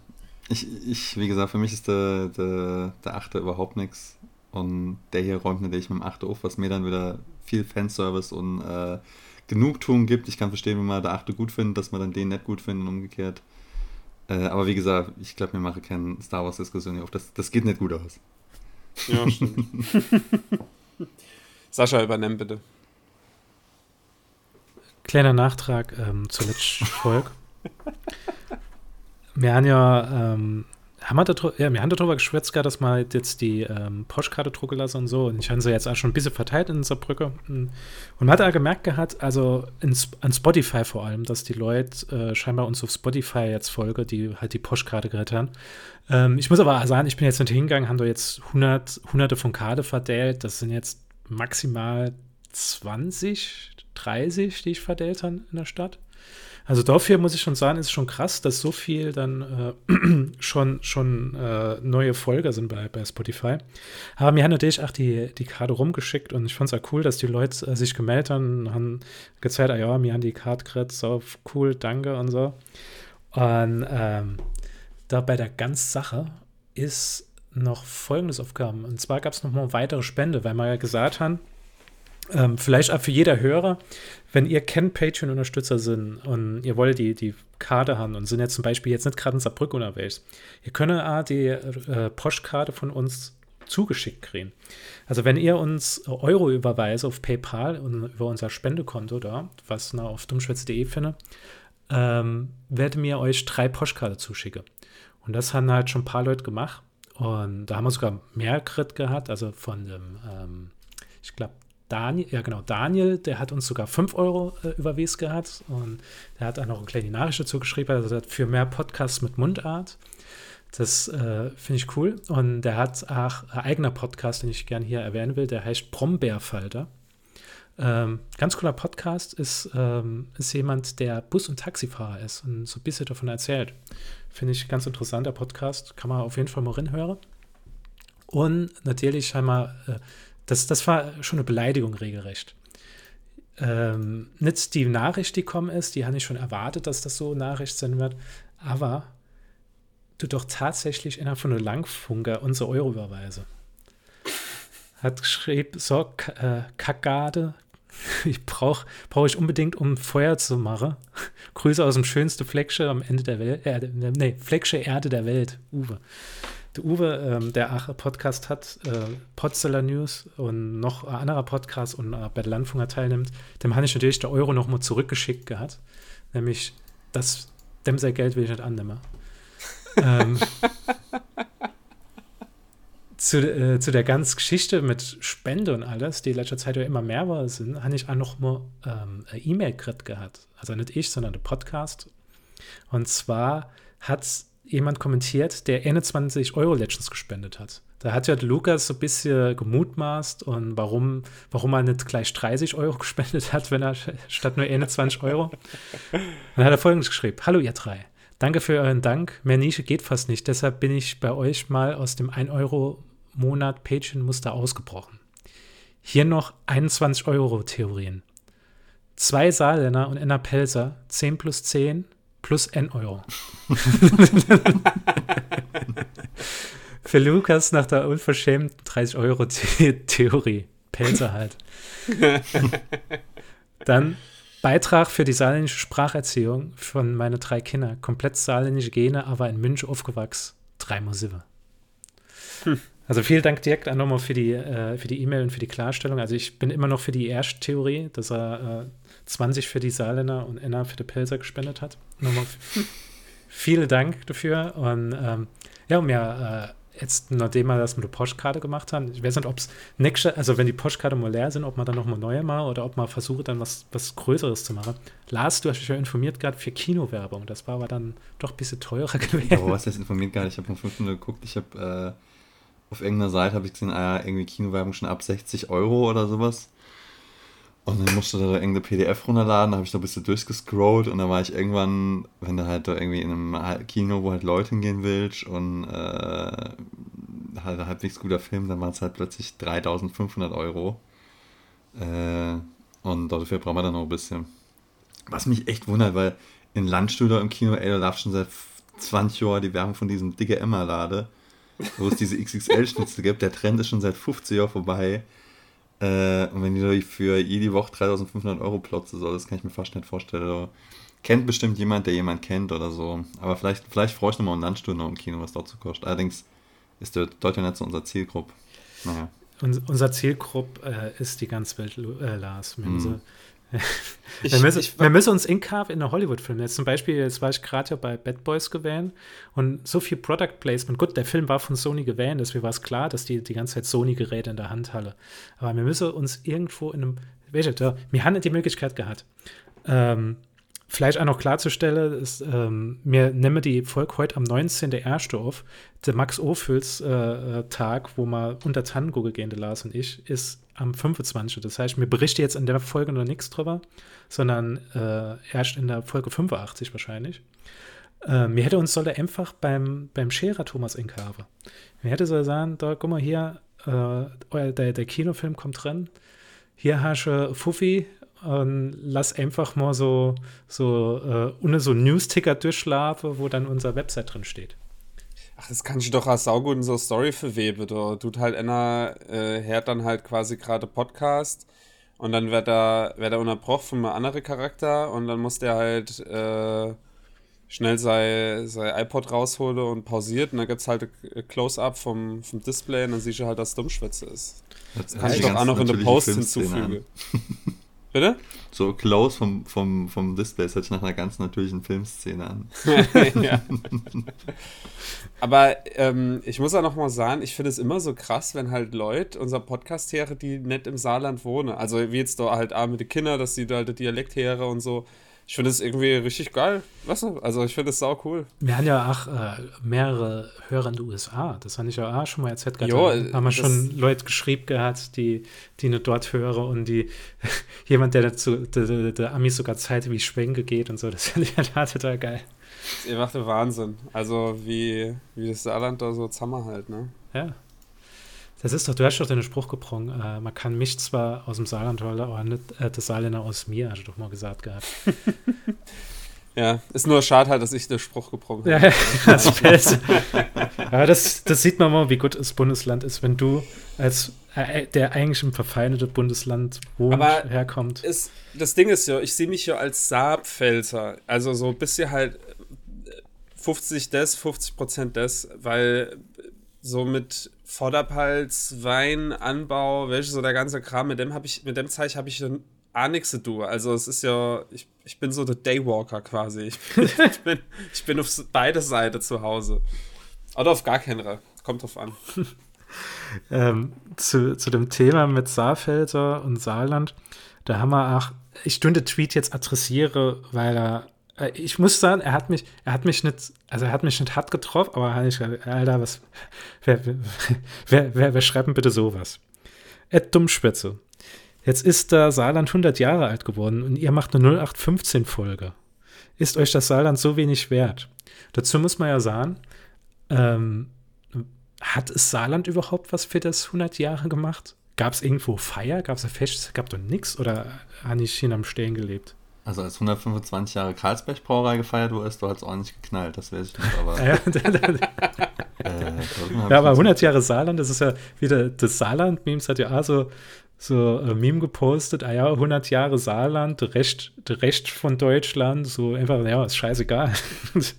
ich, ich, wie gesagt, für mich ist der, der, der Achte überhaupt nichts. Und der hier räumt natürlich mit dem Achte auf, was mir dann wieder viel Fanservice und äh, Genugtuung gibt. Ich kann verstehen, wenn man der Achte gut findet, dass man dann den nicht gut findet und umgekehrt. Äh, aber wie gesagt, ich glaube, wir machen keine Star Wars-Diskussion hier auf. Das, das geht nicht gut aus. Ja, stimmt. Sascha, übernimm bitte. Kleiner Nachtrag ähm, zur letzten Folge. wir haben ja ähm, haben wir, da, ja, wir haben darüber geschwätzt, dass wir jetzt die ähm, Postkarte drucken lassen und so. Und ich habe sie jetzt auch schon ein bisschen verteilt in unserer Brücke. Und man hat auch gemerkt gehabt, also in, an Spotify vor allem, dass die Leute äh, scheinbar uns auf Spotify jetzt folgen, die halt die Postkarte gerettet haben. Ähm, ich muss aber sagen, ich bin jetzt nicht hingegangen, haben da jetzt 100, hunderte von Karte verteilt. Das sind jetzt maximal 20, 30, die ich verteilt habe in der Stadt. Also dafür muss ich schon sagen, ist schon krass, dass so viel dann äh, schon, schon äh, neue Folger sind bei, bei Spotify. Aber mir haben natürlich auch die, die Karte rumgeschickt und ich fand es auch cool, dass die Leute äh, sich gemeldet haben und haben gezeigt, ah ja, mir haben die Karte gekriegt, so cool, danke und so. Und ähm, da bei der ganzen Sache ist noch folgendes Aufgaben. Und zwar gab es noch mal weitere Spende, weil wir ja gesagt haben, ähm, vielleicht auch für jeder Hörer, wenn ihr kennt Patreon-Unterstützer sind und ihr wollt die, die Karte haben und sind jetzt zum Beispiel jetzt nicht gerade in Saarbrücken unterwegs, ihr könnt auch die äh, Postkarte von uns zugeschickt kriegen. Also wenn ihr uns Euro überweist auf PayPal und über unser Spendekonto da, was na, auf dummschwätze.de finde, ähm, werde mir euch drei Postkarte zuschicken. Und das haben halt schon ein paar Leute gemacht. Und da haben wir sogar mehr Crit gehabt, also von dem, ähm, ich glaube, Daniel, ja genau, Daniel, der hat uns sogar 5 Euro äh, überwiesen gehabt und der hat auch noch eine kleine Nachricht dazu geschrieben, also für mehr Podcasts mit Mundart. Das äh, finde ich cool. Und der hat auch ein eigener Podcast, den ich gerne hier erwähnen will, der heißt Brombeerfalter. Ähm, ganz cooler Podcast ist, ähm, ist jemand, der Bus- und Taxifahrer ist und so ein bisschen davon erzählt. Finde ich ganz interessanter Podcast, kann man auf jeden Fall mal reinhören. Und natürlich einmal, äh, das, das war schon eine Beleidigung regelrecht. Ähm, nicht die Nachricht, die kommen ist, die habe ich schon erwartet, dass das so Nachricht sein wird, aber du doch tatsächlich innerhalb von einer Langfunker unsere Euro überweise. Hat geschrieben, so, äh, Kackgarde, ich brauche brauch ich unbedingt, um Feuer zu machen. Grüße aus dem schönsten Flecksche am Ende der Welt, äh, nee, Flecksche Erde der Welt, Uwe. Der Uwe, ähm, der auch einen Podcast hat, äh, Potzeller News und noch ein anderer Podcast und äh, bei der Landfunker teilnimmt, dem habe ich natürlich der Euro nochmal zurückgeschickt gehabt. Nämlich, das, dem sein Geld will ich nicht annehmen ähm, zu, äh, zu der ganzen Geschichte mit Spende und alles, die in letzter Zeit ja immer mehr war, sind, habe ich auch noch mal ähm, eine E-Mail-Crit gehabt. Also nicht ich, sondern der Podcast. Und zwar hat jemand kommentiert, der 21 Euro Legends gespendet hat. Da hat ja Lukas so ein bisschen gemutmaßt und warum, warum er nicht gleich 30 Euro gespendet hat, wenn er statt nur 21 Euro. Dann hat er folgendes geschrieben: Hallo, ihr drei. Danke für euren Dank. Mehr Nische geht fast nicht. Deshalb bin ich bei euch mal aus dem 1 Euro Monat Patreon-Muster ausgebrochen. Hier noch 21 Euro Theorien. Zwei Saarländer und Enna Pelzer, 10 plus 10 plus N Euro. Für Lukas nach der unverschämten 30 Euro Theorie. Pelzer halt. Dann Beitrag für die saarländische Spracherziehung von meinen drei Kindern. Komplett saarländische Gene, aber in München aufgewachsen. Drei Sieve. Hm. Also vielen Dank direkt an nochmal für die äh, für die E-Mail und für die Klarstellung. Also ich bin immer noch für die erste Theorie, dass er äh, 20 für die Saarländer und Enna für die Pelzer gespendet hat. Nochmal vielen Dank dafür. Und ähm, ja, und mir äh, jetzt, nachdem wir das mit der Postkarte gemacht haben, ich weiß nicht, ob es nächste, also wenn die Postkarte mal leer sind, ob man dann nochmal neue machen oder ob man versucht, dann was, was Größeres zu machen. Lars, du hast mich ja informiert gerade für Kinowerbung. Das war aber dann doch ein bisschen teurer gewesen. Aber was heißt informiert gerade? Ich habe mal fünf Minuten geguckt. Ich habe äh, auf irgendeiner Seite habe ich gesehen, ah, irgendwie Kinowerbung schon ab 60 Euro oder sowas. Und dann musste da irgendeine PDF runterladen, da habe ich da ein bisschen durchgescrollt und dann war ich irgendwann, wenn du halt da irgendwie in einem Kino, wo halt Leute hingehen willst und äh, halt halbwegs guter Film, dann waren es halt plötzlich 3500 Euro. Äh, und dafür brauchen wir dann noch ein bisschen. Was mich echt wundert, weil in Landstudio im Kino, ey, da läuft schon seit 20 Jahren die Werbung von diesem dicke Emma-Lade, wo es diese XXL-Schnitzel gibt. Der Trend ist schon seit 50 Jahren vorbei. Äh, und wenn die für jede Woche 3500 Euro plotzen soll, das kann ich mir fast nicht vorstellen. Also, kennt bestimmt jemand, der jemand kennt oder so. Aber vielleicht, vielleicht freue ich nochmal eine Landstunde im Kino, was dort zu kostet. Allerdings ist der Deutsche nicht so unser Zielgruppe. Naja. Unser Zielgruppe äh, ist die ganze Welt, äh, Lars. Mhm. ich, wir, müssen, ich, wir müssen uns incarve in der Hollywood-Film. Jetzt zum Beispiel, jetzt war ich gerade ja bei Bad Boys gewählt und so viel Product Placement. Gut, der Film war von Sony gewählt, deswegen war es klar, dass die die ganze Zeit Sony-Geräte in der Hand halle. Aber wir müssen uns irgendwo in einem, welche, wir haben die Möglichkeit gehabt. Ähm, Vielleicht auch noch klarzustellen, ist, ähm, wir nehmen die Folge heute am 19.01. auf. Der Max Ophüls äh, äh, Tag, wo wir unter Tango gehen, der Lars und ich, ist am 25. Das heißt, wir berichten jetzt in der Folge noch nichts drüber, sondern äh, erst in der Folge 85 wahrscheinlich. Äh, mir hätte uns sollte einfach beim, beim Scherer Thomas Inkave. Mir hätte so sagen, da, guck mal hier, äh, der, der Kinofilm kommt drin. Hier hast du Fuffi und lass einfach mal so, so äh, ohne so News-Ticker durchschlafen, wo dann unsere Website drin steht. Ach, das kann ich doch als saugut in so Story verweben. Da tut halt einer, äh, hört dann halt quasi gerade Podcast Und dann wird er, wird er unterbrochen von einem anderen Charakter und dann muss der halt äh, schnell sein, sein iPod rausholen und pausiert und dann gibt es halt ein Close-Up vom, vom Display und dann siehst du halt, dass es Dummschwätze ist. Das, das kann ich doch auch noch in der Post hinzufügen. Bitte? So close vom, vom, vom Display, das hört sich nach einer ganz natürlichen Filmszene an. ja. Aber ähm, ich muss auch noch mal sagen, ich finde es immer so krass, wenn halt Leute, unser Podcast her, die nicht im Saarland wohnen. Also wie jetzt da halt auch mit den Kindern, dass die da halt Dialekt her und so ich finde es irgendwie richtig geil. Weißt du? Also ich finde es sau cool. Wir haben ja auch äh, mehrere Hörer in den USA. Das habe ich ja auch schon mal erzählt. Jo, da haben wir schon Leute geschrieben gehabt, die, die nur dort hören und die jemand, der dazu, der, der, der Amis sogar Zeit wie Schwenke geht und so. Das finde ich halt total geil. Ihr macht den Wahnsinn. Also wie, wie das Saarland da so Zammer halt, ne? Ja. Das ist doch, du hast doch den Spruch gebrungen, äh, man kann mich zwar aus dem Saarland holen, aber nicht äh, das Saarländer aus mir, hast du doch mal gesagt gehabt. ja, ist nur schade halt, dass ich den Spruch gebrungen habe. Ja, das, aber das, das sieht man mal, wie gut das Bundesland ist, wenn du als äh, der eigentlich im verfeindete Bundesland wohnt, aber herkommt. Ist, das Ding ist ja, ich sehe mich ja als Saarpfälzer, also so ein bisschen halt 50 des, 50 Prozent des, weil so mit Vorderpalz, Wein, Anbau, welches so der ganze Kram, mit dem habe ich, mit dem Zeug habe ich dann auch nichts zu tun. Also es ist ja, ich, ich bin so der Daywalker quasi. Ich bin, ich bin, ich bin auf beide Seiten zu Hause. Oder auf gar keinen Kommt drauf an. ähm, zu, zu dem Thema mit Saarfelder und Saarland, da haben wir auch, ich den Tweet jetzt adressiere, weil er ich muss sagen, er hat mich, er hat mich nicht, also er hat mich nicht hart getroffen, aber ich Alter, was, wer, wer, wer, wer schreibt denn bitte sowas? Ed Dummspitze. Jetzt ist da Saarland 100 Jahre alt geworden und ihr macht eine 0815-Folge. Ist euch das Saarland so wenig wert? Dazu muss man ja sagen, ähm, hat es Saarland überhaupt was für das 100 Jahre gemacht? Gab es irgendwo Feier? Gab es ein Fest? Gab doch nichts? Oder habe ich hier am Stehen gelebt? Also als 125 Jahre Karlsberg Brauerei gefeiert wurde, du hat es ordentlich geknallt, das weiß ich nicht, aber. ja, äh, ja, aber 100 Jahre Saarland, das ist ja wieder, das Saarland-Memes hat ja auch so, so äh, Meme gepostet, ah ja, 100 Jahre Saarland, der Rest, der Rest von Deutschland, so einfach, ja, ist scheißegal. es,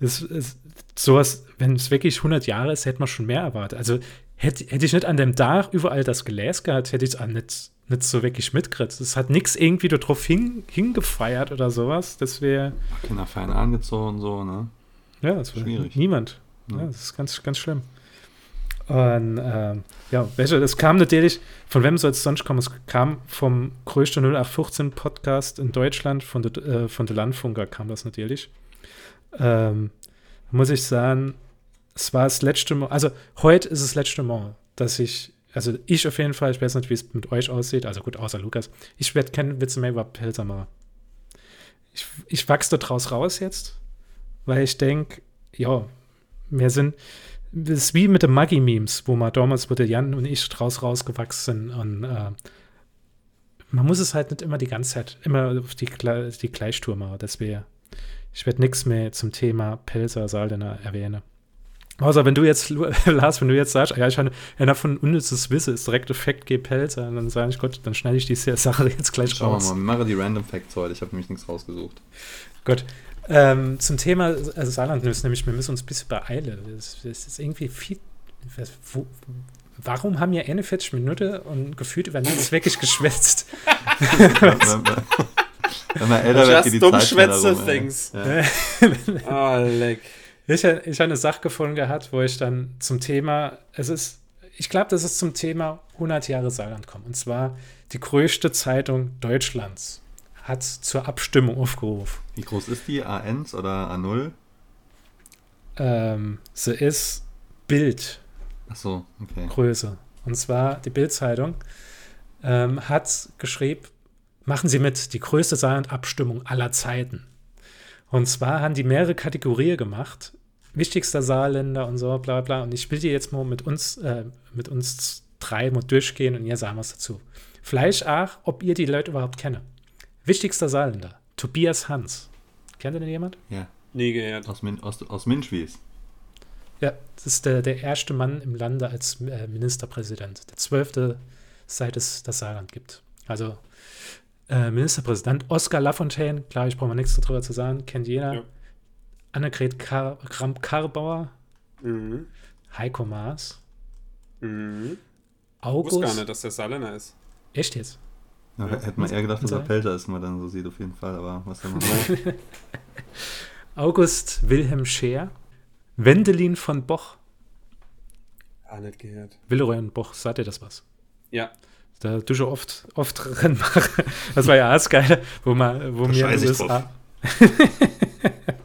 es, sowas, wenn es wirklich 100 Jahre ist, hätte man schon mehr erwartet. Also hätte, hätte ich nicht an dem Tag überall das Gläs gehabt, hätte ich es auch nicht nicht so wirklich mitkriegt. Es hat nichts irgendwie darauf hin, hingefeiert oder sowas. Das wäre. Kinder fein angezogen, so, ne? Ja, das wäre schwierig. Niemand. Ja. ja. das ist ganz, ganz schlimm. Und ähm, ja, welche, das kam natürlich, von wem soll es sonst kommen? Es kam vom größten 0815 Podcast in Deutschland, von der, äh, von der Landfunker kam das natürlich. Ähm, muss ich sagen, es war das letzte Mal, also heute ist es das letzte Mal, dass ich also ich auf jeden Fall, ich weiß nicht, wie es mit euch aussieht, also gut, außer Lukas, ich werde keinen Witze mehr über Pilzer machen. Ich, ich wachse da draus raus jetzt, weil ich denke, ja, wir sind, das ist wie mit den Maggi-Memes, wo man damals, wo der Jan und ich draus rausgewachsen sind und äh, man muss es halt nicht immer die ganze Zeit, immer auf die, die Gleichtour machen, deswegen, ich werde nichts mehr zum Thema Pelzer Saldener erwähnen. Außer wenn du jetzt, Lars, wenn du jetzt sagst, ja, ich habe einer von unnützes Wissen ist direkt Effekt G-Pelzer, dann sage ich, Gott, dann schneide ich die Sache jetzt gleich Schauen raus. Schauen wir mal, wir machen die Random Facts heute, ich habe nämlich nichts rausgesucht. Gut. Ähm, zum Thema also Saarland ist nämlich, wir müssen uns ein bisschen beeilen. Das, das ist irgendwie viel. Wo, warum haben wir 41 Minuten und gefühlt über nichts wirklich geschwätzt? Wenn man älter wird, die Zeit schwätze things. Ja. oh, leck. Ich, ich habe eine Sache gefunden gehabt, wo ich dann zum Thema, es ist, ich glaube, das ist zum Thema 100 Jahre Saarland kommen. Und zwar die größte Zeitung Deutschlands hat zur Abstimmung aufgerufen. Wie groß ist die? A1 oder A0? Ähm, sie ist Bild. Ach so, okay. Größe. Und zwar die Bild-Zeitung ähm, hat geschrieben, machen Sie mit, die größte Saarland-Abstimmung aller Zeiten. Und zwar haben die mehrere Kategorien gemacht wichtigster Saarländer und so, bla bla. Und ich will dir jetzt mal mit uns, äh, mit uns drei mal durchgehen und ihr sagen was dazu. Vielleicht auch, ob ihr die Leute überhaupt kennt. Wichtigster Saarländer, Tobias Hans. Kennt ihr den jemand? Ja. Nie gehört. Aus, Min aus, aus Minschwies. Ja, das ist der, der erste Mann im Lande als äh, Ministerpräsident. Der zwölfte, seit es das Saarland gibt. Also äh, Ministerpräsident Oskar Lafontaine, klar, ich brauche mal nichts darüber zu sagen, kennt jeder. Ja. Annegret Kar Kramp-Karrenbauer, Mhm. Heiko Maas, Mhm. Ich August. wusste gar nicht, dass der Saarländer ist. Echt jetzt? Ja, Ja. Hätte man eher gedacht, dass er Unser- Pelter ist, wenn man dann so sieht, auf jeden Fall. Aber was soll man machen? August Wilhelm Scheer, Wendelin von Boch, Ah, nicht gehört. Villeroy und Boch, sagt ihr das was? Ja. Da du schon oft, oft Rennen machen. Das war ja alles geil, wo, man, wo Da mir in scheiß den ich USA,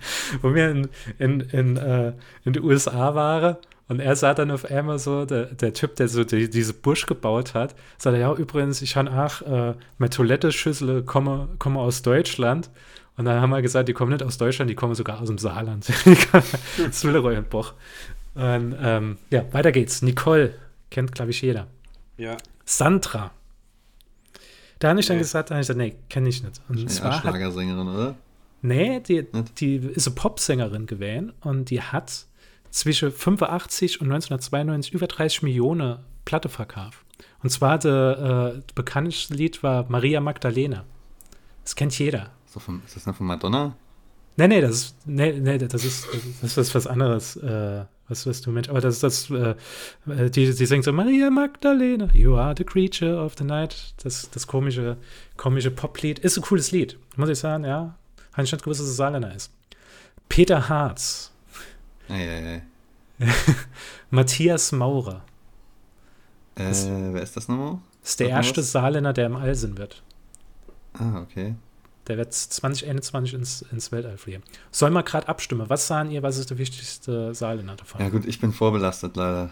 wo wir in, in, in, äh, in den USA waren und er sah dann auf einmal so, der, der Typ, der so die, diese Busch gebaut hat, sagte, ja, übrigens, ich habe auch äh, meine Toiletteschüssel komme, komme aus Deutschland. Und dann haben wir gesagt, die kommen nicht aus Deutschland, die kommen sogar aus dem Saarland. das Willeroy und Boch. Und ähm, ja, weiter geht's. Nicole, kennt, glaube ich, jeder. Ja. Sandra. Da habe ich dann Nee. gesagt, da habe ich gesagt, nee, kenne ich nicht. Und Ja, zwar hat, Schlagersängerin, oder? Nee, die, Nicht? die ist eine Popsängerin gewesen und die hat zwischen 85 und 1992 über 30 Millionen Platte verkauft. Und zwar der äh, bekannteste Lied war Maria Magdalena. Das kennt jeder. So von, ist das noch von Madonna? Nee, nee, das ist, nee, nee, das ist, das ist was anderes, äh, was, was du Mensch, aber das ist das, äh, äh, die, die singt so, Maria Magdalena, you are the creature of the night, das, das komische, komische Poplied, ist ein cooles Lied, muss ich sagen, ja, habe ich nicht gewusst, dass es Saarländer ist. Peter Harz, Eieiei. Matthias Maurer, Äh, wer ist das nochmal? ist der erste was. Saarländer, der im All sein wird. Ah, okay. Der wird 2021 ins, ins Weltall fliegen. Soll mal gerade abstimmen. Was sahen ihr, was ist der wichtigste Saarländer davon? Ja gut, ich bin vorbelastet leider.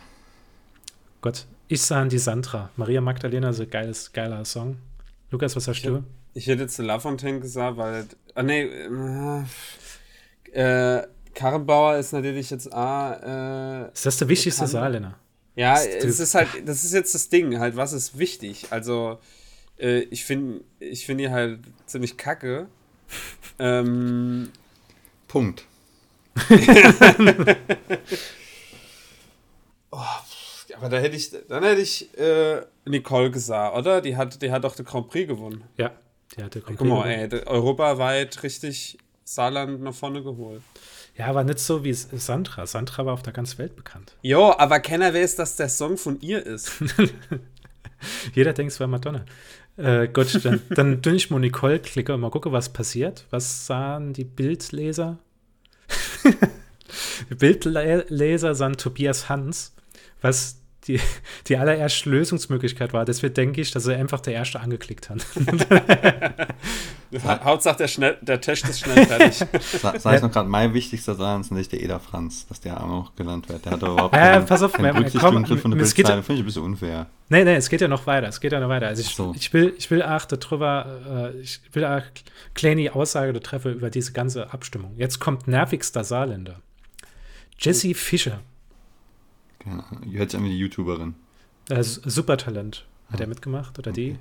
Gott, ich sah an die Sandra. Maria Magdalena ist ein geiles, geiler Song. Lukas, was sagst du? Ich hätte jetzt Lafontaine gesagt, weil. Ah, nee. Äh, äh, Karrenbauer ist natürlich jetzt A. Äh, Ist das der wichtigste. Saarländer? ja, Das- es ist halt. Das ist jetzt das Ding, halt, was ist wichtig? Also, äh, ich finde ich find die halt ziemlich kacke. ähm, Punkt. aber da hätte ich. Dann hätte ich äh, Nicole gesagt, oder? Die hat, die hat doch den Grand Prix gewonnen. Ja, der hatte Grand Guck mal, ey, europaweit richtig Saarland nach vorne geholt. Ja, aber nicht so wie Sandra. Sandra war auf der ganzen Welt bekannt. Jo, aber keiner weiß, dass der Song von ihr ist. Jeder denkt, es war Madonna. Äh, gut, dann, dann dünn ich mal Nicole klicke und mal gucke, was passiert. Was sahen die Bildleser? Bildleser sahen Tobias Hans, was die, die allererste Lösungsmöglichkeit war. Deswegen denke ich, dass er einfach der Erste angeklickt hat. Hauptsache, der, schnell, der Test ist schnell fertig. Sa sag ich noch gerade, mein wichtigster ist nicht der Eder Franz, dass der auch noch genannt wird. Der hat doch überhaupt Ja, keine, pass auf, keine komm, Berücksichtigung drin von der es geht- Bildzeile. Finde ich ein bisschen unfair. Nee, nee, es geht ja noch weiter. Es geht ja noch weiter. Also ich, so. ich will, ich will auch darüber, äh, ich will auch kleine Aussage treffen über diese ganze Abstimmung. Jetzt kommt nervigster Saarländer. Jessie Fischer, Keine Ahnung. Hört sich an wie die YouTuberin. äh, Supertalent. Hat er mitgemacht oder die?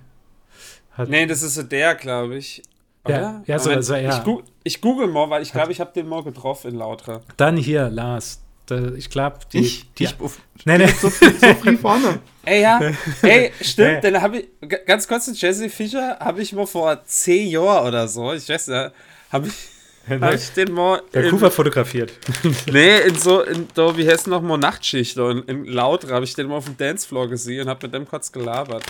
Hat, nee, das ist so der, glaube ich. Ja, Oder? ja, so- Moment, so, ja. Ich, gu ich google mal, weil ich glaube, ich habe den mal getroffen in Lautra. Dann hier, Lars. Da, ich glaube, die. ich? die ich auf, nee, nee. so, früh, so früh vorne. Ey, ja, ey, Nee. stimmt, dann habe ich, ganz kurz, den Jesse Fischer habe ich mal vor zehn Jahren oder so, ich weiß ja, habe ich, hab ich den mal. Der in- Kufa fotografiert. Nee, in so, in, da, wie heißt noch mal Nachtschicht, da in, Lautra habe ich den mal auf dem Dancefloor gesehen und habe mit dem kurz gelabert.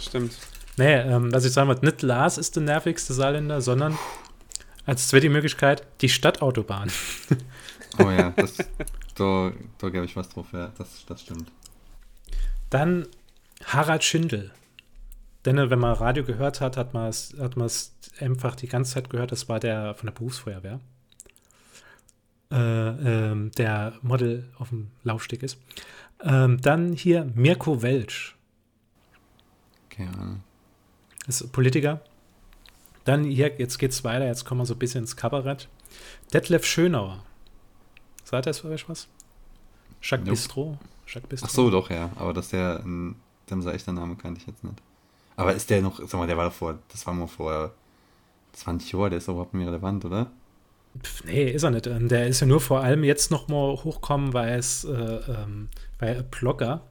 Stimmt. Nee, ähm, was ich sagen wollte, nicht Lars ist der nervigste Saarländer, sondern als zweite Möglichkeit die Stadtautobahn. Oh ja, das, da, da gebe ich was drauf. Ja, das, das stimmt. Dann Harald Schindel. Denn äh, wenn man Radio gehört hat, hat man es hat man's einfach die ganze Zeit gehört. Das war der von der Berufsfeuerwehr, äh, ähm, der Model auf dem Laufsteg ist. Ähm, dann hier Mirko Welsch, Keine Ahnung. ist Politiker. Dann hier, jetzt geht's weiter, jetzt kommen wir so ein bisschen ins Kabarett. Detlef Schönauer. Sagt das für euch was? Jacques Nope. Bistro? Jacques Bistro? Ach so, doch, ja. Aber dass der, ein, dem sei echter Name kannte ich jetzt nicht. Aber ist der noch, sag mal, der war doch vor, das war mal vor 20 Jahren, der ist doch überhaupt nicht relevant, oder? Pff, nee, ist er nicht. Ähm, Der ist ja nur vor allem jetzt noch mal hochkommen, weil es, äh, ähm, weil ein Blogger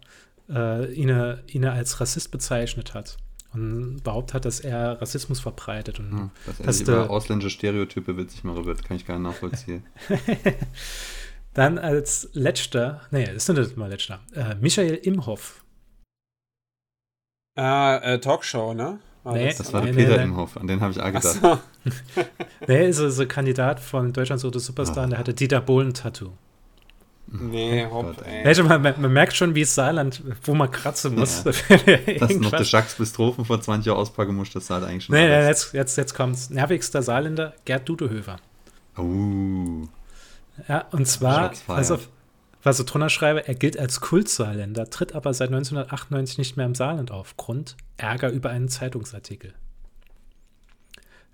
äh, ihn, ihn als Rassist bezeichnet hat. und behauptet hat, dass er Rassismus verbreitet. Und Hm, dass er dass sich der- über ausländische Stereotype witzig machen wird, kann ich gar nicht nachvollziehen. Dann als letzter, nee, ist nicht mal letzter, äh, Michael Imhoff. Ah, äh, Talkshow, ne? War Nee. Das war Nee, der nee, Peter nee. Imhoff, an den habe ich auch Ach gedacht. so. Nee, ist so ein Kandidat von Deutschland so der Superstar und der hatte Dieter Bohlen-Tattoo. Nee, hopp, Gott, ey. Man, man merkt schon, wie es Saarland, wo man kratzen muss. Ja. du noch der Jacques Bistrophen vor 20 Jahren auspacken musst, das halt eigentlich schon Nee, nee, jetzt, jetzt, jetzt kommt's. Nervigster Saarländer, Gerd Dudehöfer. Uh, Ja, und zwar, also, was ich drunter schreibe, er gilt als Kultsaarländer, tritt aber seit 1998 nicht mehr im Saarland auf. Grund Ärger über einen Zeitungsartikel.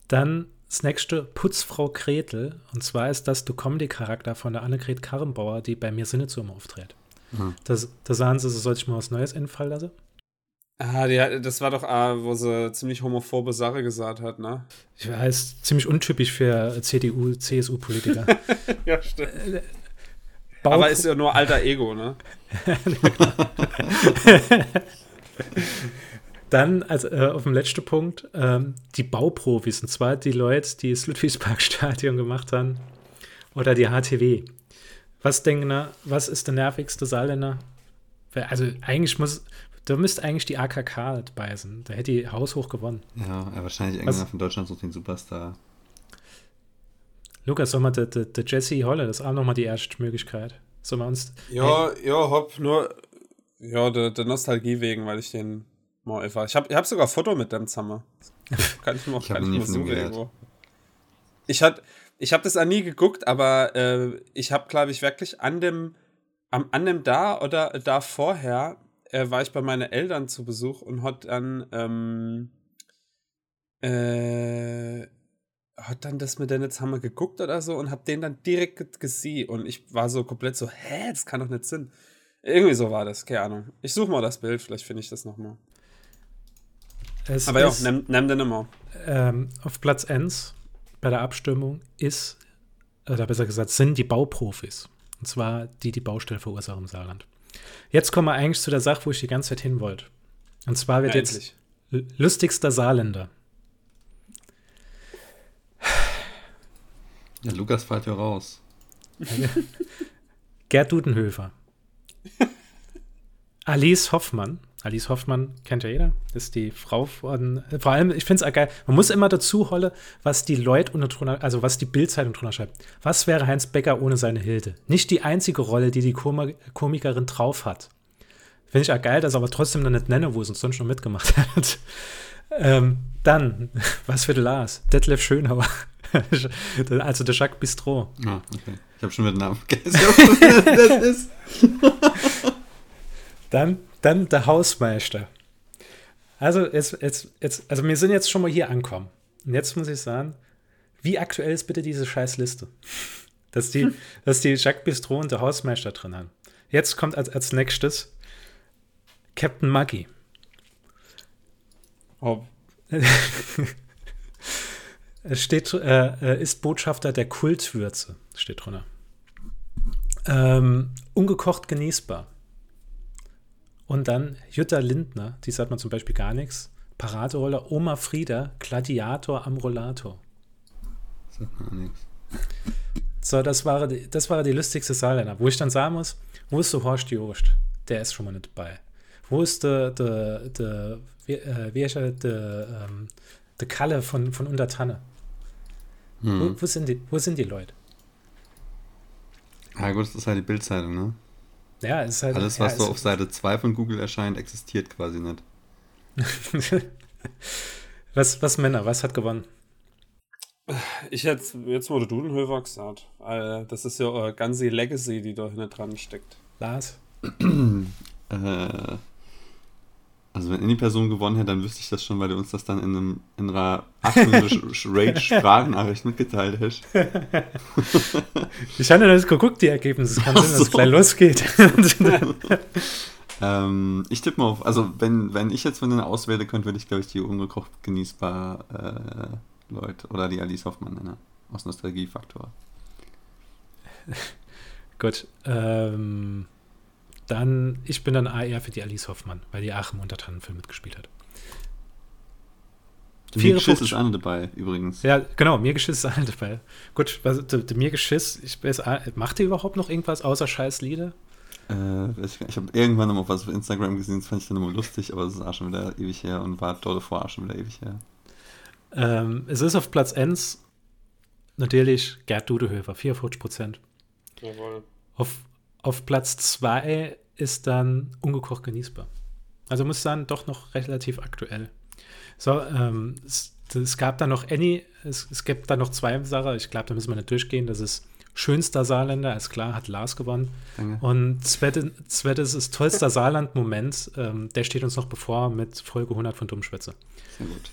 Dann das nächste, Putzfrau Gretel. Und zwar ist das der Comedy-Charakter von der Annegret Karrenbauer, die bei mir Sinne zu immer auftritt. Mhm. Das, da sagen sie, so soll ich mal was Neues einfallen lassen. Ah, die, das war doch, ah, wo sie ziemlich homophobe Sache gesagt hat, ne? Ich weiß, ziemlich untypisch für CDU, CSU-Politiker. Ja, stimmt. Bau- Aber ist ja nur alter Ego, ne? Dann, also äh, auf dem letzten Punkt, ähm, die Bauprofis, und zwar die Leute, die das Ludwigsparkstadion gemacht haben oder die HTW. Was denken ihr, was ist der nervigste Saarländer? Also eigentlich muss, da müsste eigentlich die AKK dabei sein. Da hätte die haushoch gewonnen. ja, wahrscheinlich Was- irgendeiner von Deutschland sucht den Superstar. Lukas, soll man der, der, der Jesse Holle, das ist auch nochmal die erste Möglichkeit. Soll man uns, Ja, ja, hopp, nur, ja, der, der Nostalgie wegen, weil ich den mal einfach. Ich habe ich hab sogar ein Foto mit dem Zammer. Kann ich mal, Ich hab kann ich suchen irgendwo. Ich hat, ich habe das auch nie geguckt, aber äh, ich habe, glaube ich, wirklich an dem, am, an dem da oder da vorher äh, war ich bei meinen Eltern zu Besuch und hat dann, ähm, äh, hat dann das mit den jetzt haben wir geguckt oder so und hab den dann direkt gesehen und ich war so komplett so, hä, das kann doch nicht Sinn. Irgendwie so war das, keine Ahnung. Ich suche mal das Bild, vielleicht finde ich das nochmal. es Aber ja, nimm, nimm den immer. ähm, auf Platz 1 bei der Abstimmung ist, oder besser gesagt, sind die Bauprofis. Und zwar die, die Baustelle verursachen im Saarland. Jetzt kommen wir eigentlich zu der Sache, wo ich die ganze Zeit hin wollte. Und zwar wird Ja, jetzt endlich. lustigster Saarländer. Ja, Lukas fällt ja raus. Gerd Dudenhöfer. Alice Hoffmann. Alice Hoffmann kennt ja jeder. Ist die Frau von. Vor allem, ich finde es geil. Man muss immer dazu holle, was die Leute unter drunter, also was die Bildzeitung drunter schreibt. Was wäre Heinz Becker ohne seine Hilde? Nicht die einzige Rolle, die die Komi Komikerin drauf hat. Finde ich auch geil, dass er aber trotzdem noch nicht nenne, wo es uns sonst noch mitgemacht hat. Ähm, dann, was für der Lars? Detlef Schönauer. also der Jacques Bistro. Ah, okay. Ich habe schon mit dem Namen vergessen. das ist. Dann, dann der Hausmeister. Also, jetzt, jetzt, jetzt, also wir sind jetzt schon mal hier angekommen. Und jetzt muss ich sagen, wie aktuell ist bitte diese scheiß Liste? Dass die, dass die Jacques Bistro und der Hausmeister drin haben. Jetzt kommt als, als nächstes Captain Maggie. Hopp. Es steht, äh, äh, ist Botschafter der Kultwürze, steht drunter. Ähm, ungekocht genießbar. Und dann Jutta Lindner, die sagt man zum Beispiel gar nichts. Paraderolle Oma Frieda, Gladiator am Rollator. Sagt auch nichts. So, das war, die, das war die lustigste Saarländer. Wo ich dann sagen muss, wo ist der Horst Jost? Der ist schon mal nicht dabei. Wo ist der, der, der, wie, äh, wie er, der, ähm, der Kalle von, von Untertanne? Hm. Wo, wo, sind die, wo sind die Leute? Ja, gut, das ist halt die Bildzeitung, ne? Ja, es ist halt. Alles, ja, was so es- auf Seite 2 von Google erscheint, existiert quasi nicht. was, was Männer, was hat gewonnen? Ich hätte jetzt wurde Dudenhöfer gesagt. Äh, das ist ja eine ganze Legacy, die da hinten dran steckt. Lars? Äh, also wenn die Person gewonnen hätte, dann wüsste ich das schon, weil du uns das dann in, einem, in einer 8 Rage-Sprachnachricht mitgeteilt hast. Ich ja nicht geguckt, die Ergebnisse. Es kann sein, dass es gleich losgeht. Ähm, ich tippe mal auf, also wenn, wenn ich jetzt von denen auswähle könnte, würde ich glaube ich die ungekocht genießbar äh, Leute oder die Alice Hoffmann nennen. Aus Nostalgiefaktor. Gut. Ähm, dann, ich bin dann AR für die Alice Hoffmann, weil die Aachen Untertannenfilm mitgespielt hat. Mir Geschiss ist einer dabei, übrigens. Ja, genau, mir Geschiss ist einer dabei. Gut, was, de, de, mir Geschiss, ich weiß, macht ihr überhaupt noch irgendwas außer Scheißlieder? Äh, ich, ich habe irgendwann noch mal was auf Instagram gesehen, das fand ich dann immer lustig, aber das ist auch schon wieder ewig her und war dort davor auch schon wieder ewig her. Ähm, es ist auf Platz 1 natürlich Gerd Dudehöfer, 54 Prozent. Jawohl. Auf, auf Platz 2 ist dann ungekocht genießbar. Also muss sagen, doch noch relativ aktuell. So, ähm, es, es, gab da noch Annie, es, es gibt da noch zwei Sachen, ich glaube, da müssen wir nicht durchgehen. Das ist schönster Saarländer, ist klar, hat Lars gewonnen. Danke. Und zweites ist tollster Saarland-Moment, ähm, der steht uns noch bevor mit Folge 100 von Dummschwätze. Sehr gut.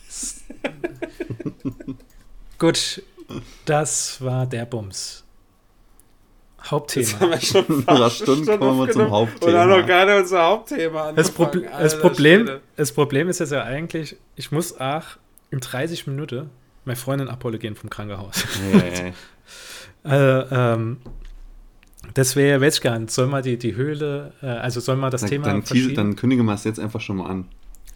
gut, das war der Bums. Hauptthema. Jetzt haben wir schon fast Stunden kommen wir zum Hauptthema. Und noch gerade unser Hauptthema das, Proble das, Problem, das Problem ist jetzt ja eigentlich, ich muss auch in 30 Minuten meine Freundin abholen gehen vom Krankenhaus. Ja, ja, ja. äh, ähm, das wäre, weiß ich gar nicht, soll man die, die Höhle, äh, also soll man das dann, Thema dann, verschieben? Dann kündigen wir es jetzt einfach schon mal an.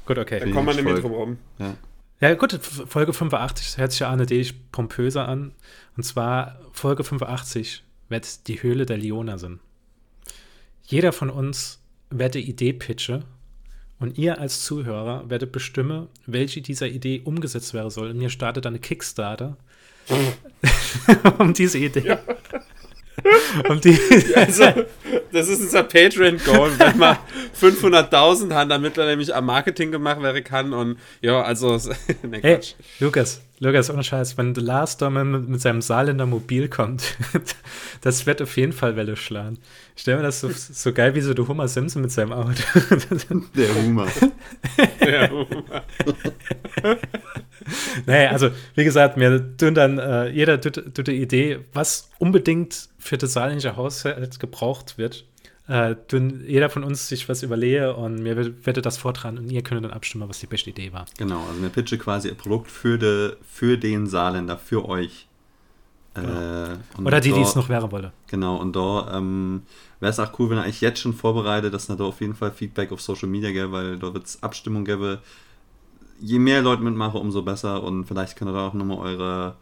Gut, okay. Dann kommen wir nämlich drum rum. Ja. Ja, gut, Folge 85 hört sich ja anedeisch pompöser an. Und zwar Folge 85 wird die Höhle der Leona sein. Jeder von uns wird die Idee pitchen und ihr als Zuhörer werdet bestimmen, welche dieser Idee umgesetzt werden soll. Und ihr startet eine Kickstarter um diese Idee. Ja. um die also, das ist unser Patreon-Goal, wenn man 500.000 haben, damit er nämlich am Marketing gemacht werden kann. Und ja, also, ne, hey, Lukas, Lukas, ohne Scheiß, wenn der Lars da mit, mit seinem Saarländer Mobil kommt, das wird auf jeden Fall Welle schlagen. Ich stelle mir das so, so geil wie so der Hummer Simpson mit seinem Auto. Der Hummer. Der Hummer. nee, also wie gesagt, mir tun dann, äh, jeder tut, tut die Idee, was unbedingt für das saarländische Haushalt gebraucht wird. Äh, tun jeder von uns sich was überlege und mir werde das vortragen und ihr könnt dann abstimmen, was die beste Idee war. Genau, also mir pitche quasi ein Produkt für, de, für den Saarländer, für euch. Genau. Äh, Oder die, die es noch wäre wolle. Genau, und da ähm, wäre es auch cool, wenn ihr euch jetzt schon vorbereitet, dass ihr da auf jeden Fall Feedback auf Social Media gäbe, weil da wird es Abstimmung gäbe, je mehr Leute mitmachen, umso besser. Und vielleicht könnt ihr da auch nochmal eure,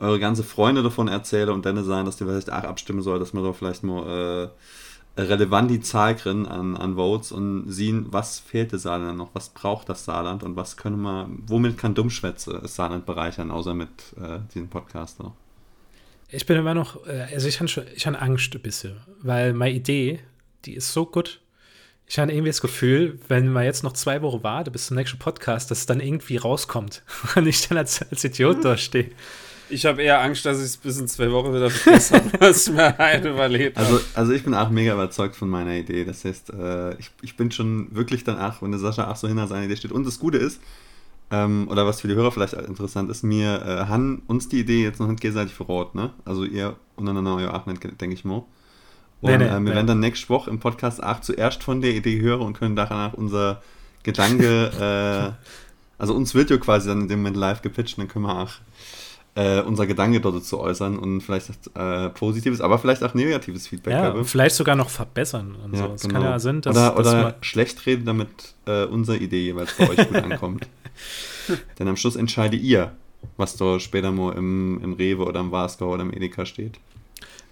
eure ganze Freunde davon erzählen und dann sagen, dass die vielleicht auch abstimmen soll, dass man da vielleicht mal äh, relevant die Zahl kriegen an, an Votes und sehen, was fehlt der Saarland noch, was braucht das Saarland und was können wir, womit kann Dummschwätze das Saarland bereichern, außer mit äh, diesem Podcast noch. Ich bin immer noch, äh, also ich habe ich hab Angst ein bisschen, weil meine Idee, die ist so gut, ich habe irgendwie das Gefühl, wenn man jetzt noch zwei Wochen wartet bis zum nächsten Podcast, dass es dann irgendwie rauskommt und ich dann als, als Idiot da stehe. Ich habe eher Angst, dass ich es bis in zwei Wochen wieder vergessen habe, was mir halt überlebt also, also ich bin auch mega überzeugt von meiner Idee. Das heißt, äh, ich, ich bin schon wirklich dann auch, wenn der Sascha auch so hinter seiner Idee steht. Und das Gute ist, ähm, oder was für die Hörer vielleicht interessant ist, mir äh, haben uns die Idee jetzt noch nicht gegenseitig verraten, ne? Also ihr untereinander auch nicht, denke ich mal. Und nee, nee, äh, wir nee. werden dann nächste Woche im Podcast auch zuerst von der Idee hören und können danach unser Gedanke, äh, also uns wird ja quasi dann in dem Moment live gepitcht, dann können wir auch äh, unser Gedanke dort zu äußern und vielleicht äh, positives, aber vielleicht auch negatives Feedback ja, habe. Vielleicht sogar noch verbessern und ja, so. Es genau. kann ja sein, dass, oder, dass oder schlecht reden, damit äh, unsere Idee jeweils bei euch gut ankommt. Denn am Schluss entscheide ihr, was da später mal im, im Rewe oder im Wasgau oder im Edeka steht.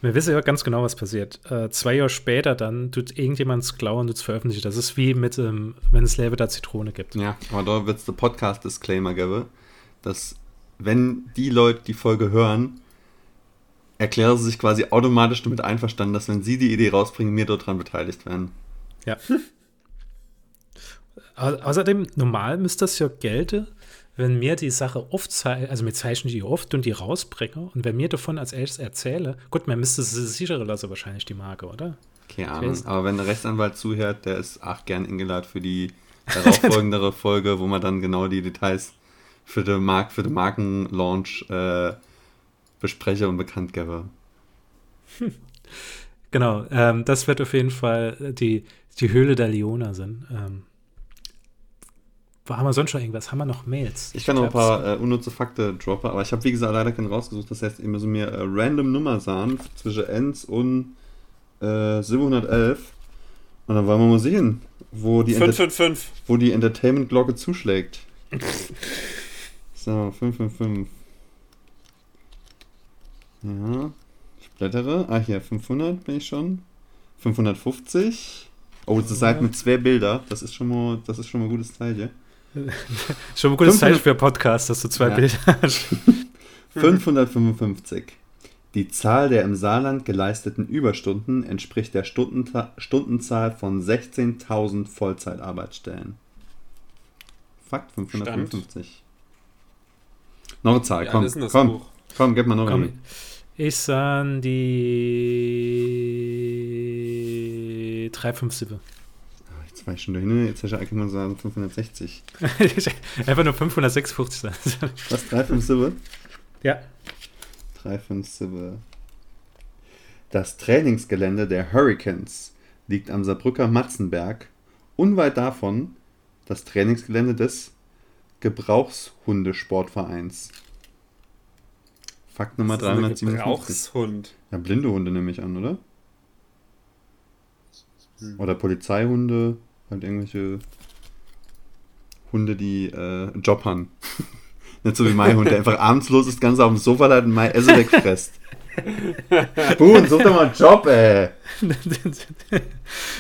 Wir wissen ja ganz genau, was passiert. Äh, zwei Jahre später dann tut irgendjemand es klauen und es veröffentlicht. Das ist wie mit, ähm, wenn es da Zitrone gibt. Ja, aber da wird es der Podcast-Disclaimer geben, dass wenn die Leute die Folge hören, erklären sie sich quasi automatisch damit einverstanden, dass wenn sie die Idee rausbringen, wir dort dran beteiligt werden. Ja. Außerdem, normal müsste das ja gelten, wenn mir die Sache oft zeichnen, also mir zeichnen die oft und die rausbringe und wenn mir davon als erstes erzähle, gut, man müsste sie sichern lassen wahrscheinlich die Marke, oder? Keine Ahnung, aber wenn der Rechtsanwalt zuhört, der ist auch gern eingeladen für die darauffolgendere Folge, wo man dann genau die Details für den, Mark für den Markenlaunch äh, bespreche und bekannt gebe. Hm. Genau, ähm, das wird auf jeden Fall die, die Höhle der Leona sein. Ähm, haben wir sonst schon irgendwas? Haben wir noch Mails? Ich kann noch ein paar äh, unnütze Fakten droppen, aber ich habe wie gesagt leider keinen rausgesucht. Das heißt, ihr müsst mir äh, random Nummer sagen zwischen Ends und äh, 711. Und dann wollen wir mal sehen, wo die, 5, 5, 5. Wo die Entertainment-Glocke zuschlägt. So, 555. Ja, ich blättere. Ah, hier, 500 bin ich schon. 550. Oh, das seid mit zwei Bilder. Das ist schon mal, das ist schon mal ein gutes Zeichen. Schon ein gutes Zeichen für Podcast, dass du zwei Ja. Bilder hast. 555. Die Zahl der im Saarland geleisteten Überstunden entspricht der Stundenta Stundenzahl von 16.000 Vollzeitarbeitsstellen. Fakt 555. Noch eine Zahl, komm, das komm, Buch? komm, gib mal noch eine. ich sage die 357. Jetzt war ich schon durch, ne? Jetzt hast du eigentlich mal sagen 560. Einfach nur 556 sein. Was, 357? ja. 357. Das Trainingsgelände der Hurricanes liegt am Saarbrücker Matzenberg. Unweit davon das Trainingsgelände des Gebrauchshundesportvereins. Fakt Nummer Das ist ein 357. Gebrauchshund. Ja, blinde Hunde nehme ich an, oder? Oder Polizeihunde, halt irgendwelche Hunde, die äh, einen Job haben. Nicht so wie mein Hund, der einfach abends los ist, ganz auf dem Sofa hat und mein Essen wegfresst. Boon, such doch mal einen Job, ey.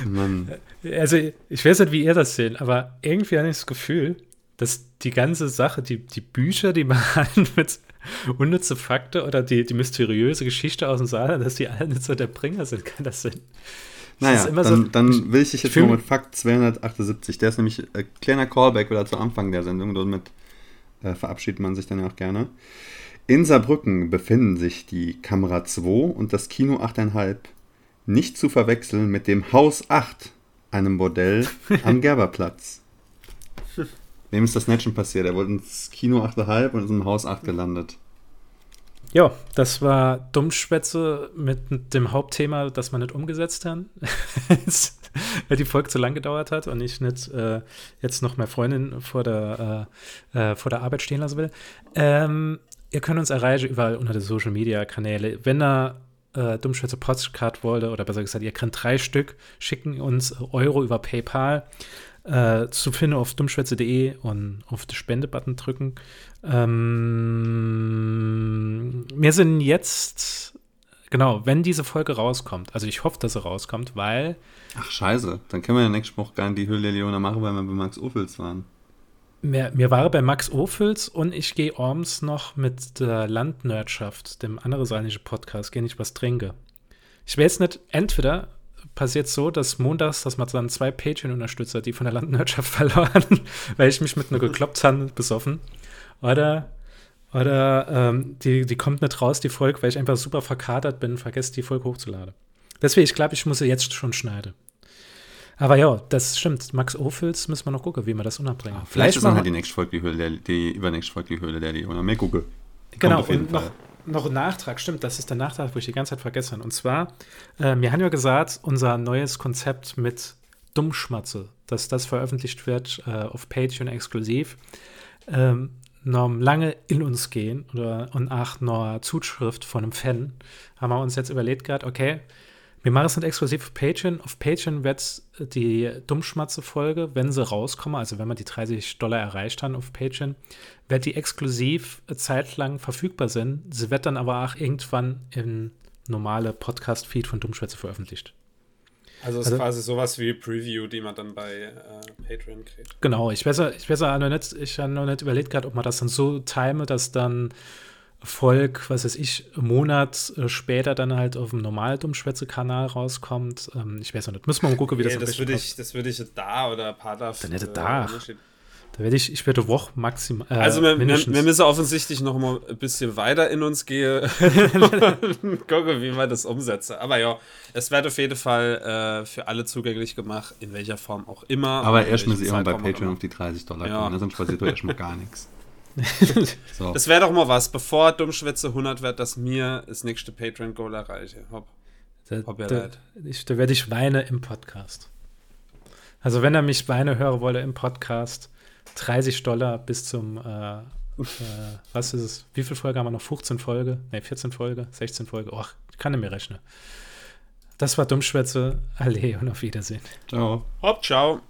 Mann. Also, ich weiß nicht, wie ihr das seht, aber irgendwie habe ich das Gefühl, dass die ganze Sache, die, die Bücher, die man mit unnütze Fakte oder die, die mysteriöse Geschichte aus dem Saal, dass die alle nicht so der Bringer sind, kann das sein? Naja, ist immer dann, so- dann will ich dich jetzt mich- mit Fakt 278. Der ist nämlich äh, kleiner Callback wieder zu Anfang der Sendung. Damit äh, verabschiedet man sich dann ja auch gerne. In Saarbrücken befinden sich die Kamera 2 und das Kino 8,5 nicht zu verwechseln mit dem Haus 8, einem Bordell am Gerberplatz. Wem ist das nicht schon passiert? Er wurde ins Kino 8,5 und ist im Haus 8 gelandet. Ja, das war Dummschwätze mit dem Hauptthema, das man nicht umgesetzt hat, weil die Folge zu lang gedauert hat und ich nicht äh, jetzt noch mehr Freundin vor der, äh, äh, vor der Arbeit stehen lassen will. Ähm, ihr könnt uns erreichen überall unter den Social Media Kanäle. Wenn ihr äh, Dummschwätze Postcard wollte, oder besser gesagt, ihr könnt drei Stück schicken uns Euro über PayPal äh, zu finden auf dummschwätze.de und auf den Spende-Button drücken. Ähm, wir sind jetzt, genau, wenn diese Folge rauskommt, also ich hoffe, dass sie rauskommt, weil Ach, scheiße. Dann können wir ja nächsten Woche gar nicht die Höhle der Leona machen, weil wir bei Max Ophüls waren. mir, mir war bei Max Ophüls und ich gehe abends noch mit der Landnördschaft, dem anderen saarländischen Podcast, gehe ich was trinke. Ich weiß nicht, entweder passiert so, dass montags, dass man dann zwei Patreon-Unterstützer, die von der Landwirtschaft verloren, weil ich mich mit einer gekloppt habe, besoffen. Oder, oder ähm, die, die kommt nicht raus, die Folge, weil ich einfach super verkatert bin vergesse, die Folge hochzuladen. Deswegen, ich glaube, ich muss sie jetzt schon schneiden. Aber ja, das stimmt. Max Ophüls müssen wir noch gucken, wie wir das unterbringen. Vielleicht ist dann machen halt wir- die nächste Folge die Höhle der, die übernächste Folge die Höhle der Leona. Mehr gucke. Genau, auf jeden und noch, Fall. Noch ein Nachtrag, stimmt, das ist der Nachtrag, wo ich die ganze Zeit vergessen. Und zwar, äh, wir haben ja gesagt, unser neues Konzept mit Dummschmatze, dass das veröffentlicht wird äh, auf Patreon exklusiv, ähm, noch lange in uns gehen oder und auch noch Zuschrift von einem Fan, haben wir uns jetzt überlegt gehabt, okay, wir machen es nicht exklusiv auf Patreon. Auf Patreon wird die Dummschmatze-Folge, wenn sie rauskommen, also wenn wir die 30 Dollar erreicht haben auf Patreon, wird die exklusiv zeitlang verfügbar sein. Sie wird dann aber auch irgendwann im normale Podcast-Feed von Dummschwätze veröffentlicht. Also es Also- ist quasi sowas wie Preview, die man dann bei äh, Patreon kriegt. Genau, ich weiß, ja- ich weiß ja noch nicht, ich habe noch nicht überlegt gehabt, ob man das dann so time, dass dann Volk, was weiß ich, einen Monat äh, später dann halt auf dem normalen Dummschwätze-Kanal rauskommt. Ähm, ich weiß noch nicht. Müssen wir mal gucken, wie das Nee, das würde ich, das würde ich da oder Pader. Dann hätte da. Da werde ich, ich werde Woche maximal. Äh, Also wir, wir, wir müssen offensichtlich noch mal ein bisschen weiter in uns gehen. Gucken, wie man das umsetze. Aber ja, es wird auf jeden Fall äh, für alle zugänglich gemacht, in welcher Form auch immer. Aber und in erst müssen welchem sie immer bei Patreon auf die 30 Dollar Ja. kommen, ne? sonst passiert doch erstmal gar nichts. So. Das wäre doch mal was, bevor Dummschwätze 100 wird, dass mir das nächste Patreon-Goal erreiche. Hopp. Da, Hab ja da, leid. ich, da werde ich weine im Podcast. Also wenn er mich weine hören wolle im Podcast, 30 Dollar bis zum, äh, äh, was ist es, wie viel Folge haben wir noch? 15 Folge? Ne, 14 Folge, 16 Folge. Och, ich kann nicht mehr rechnen. Das war Dummschwätze. Alle und auf Wiedersehen. Ciao. Hopp, ciao.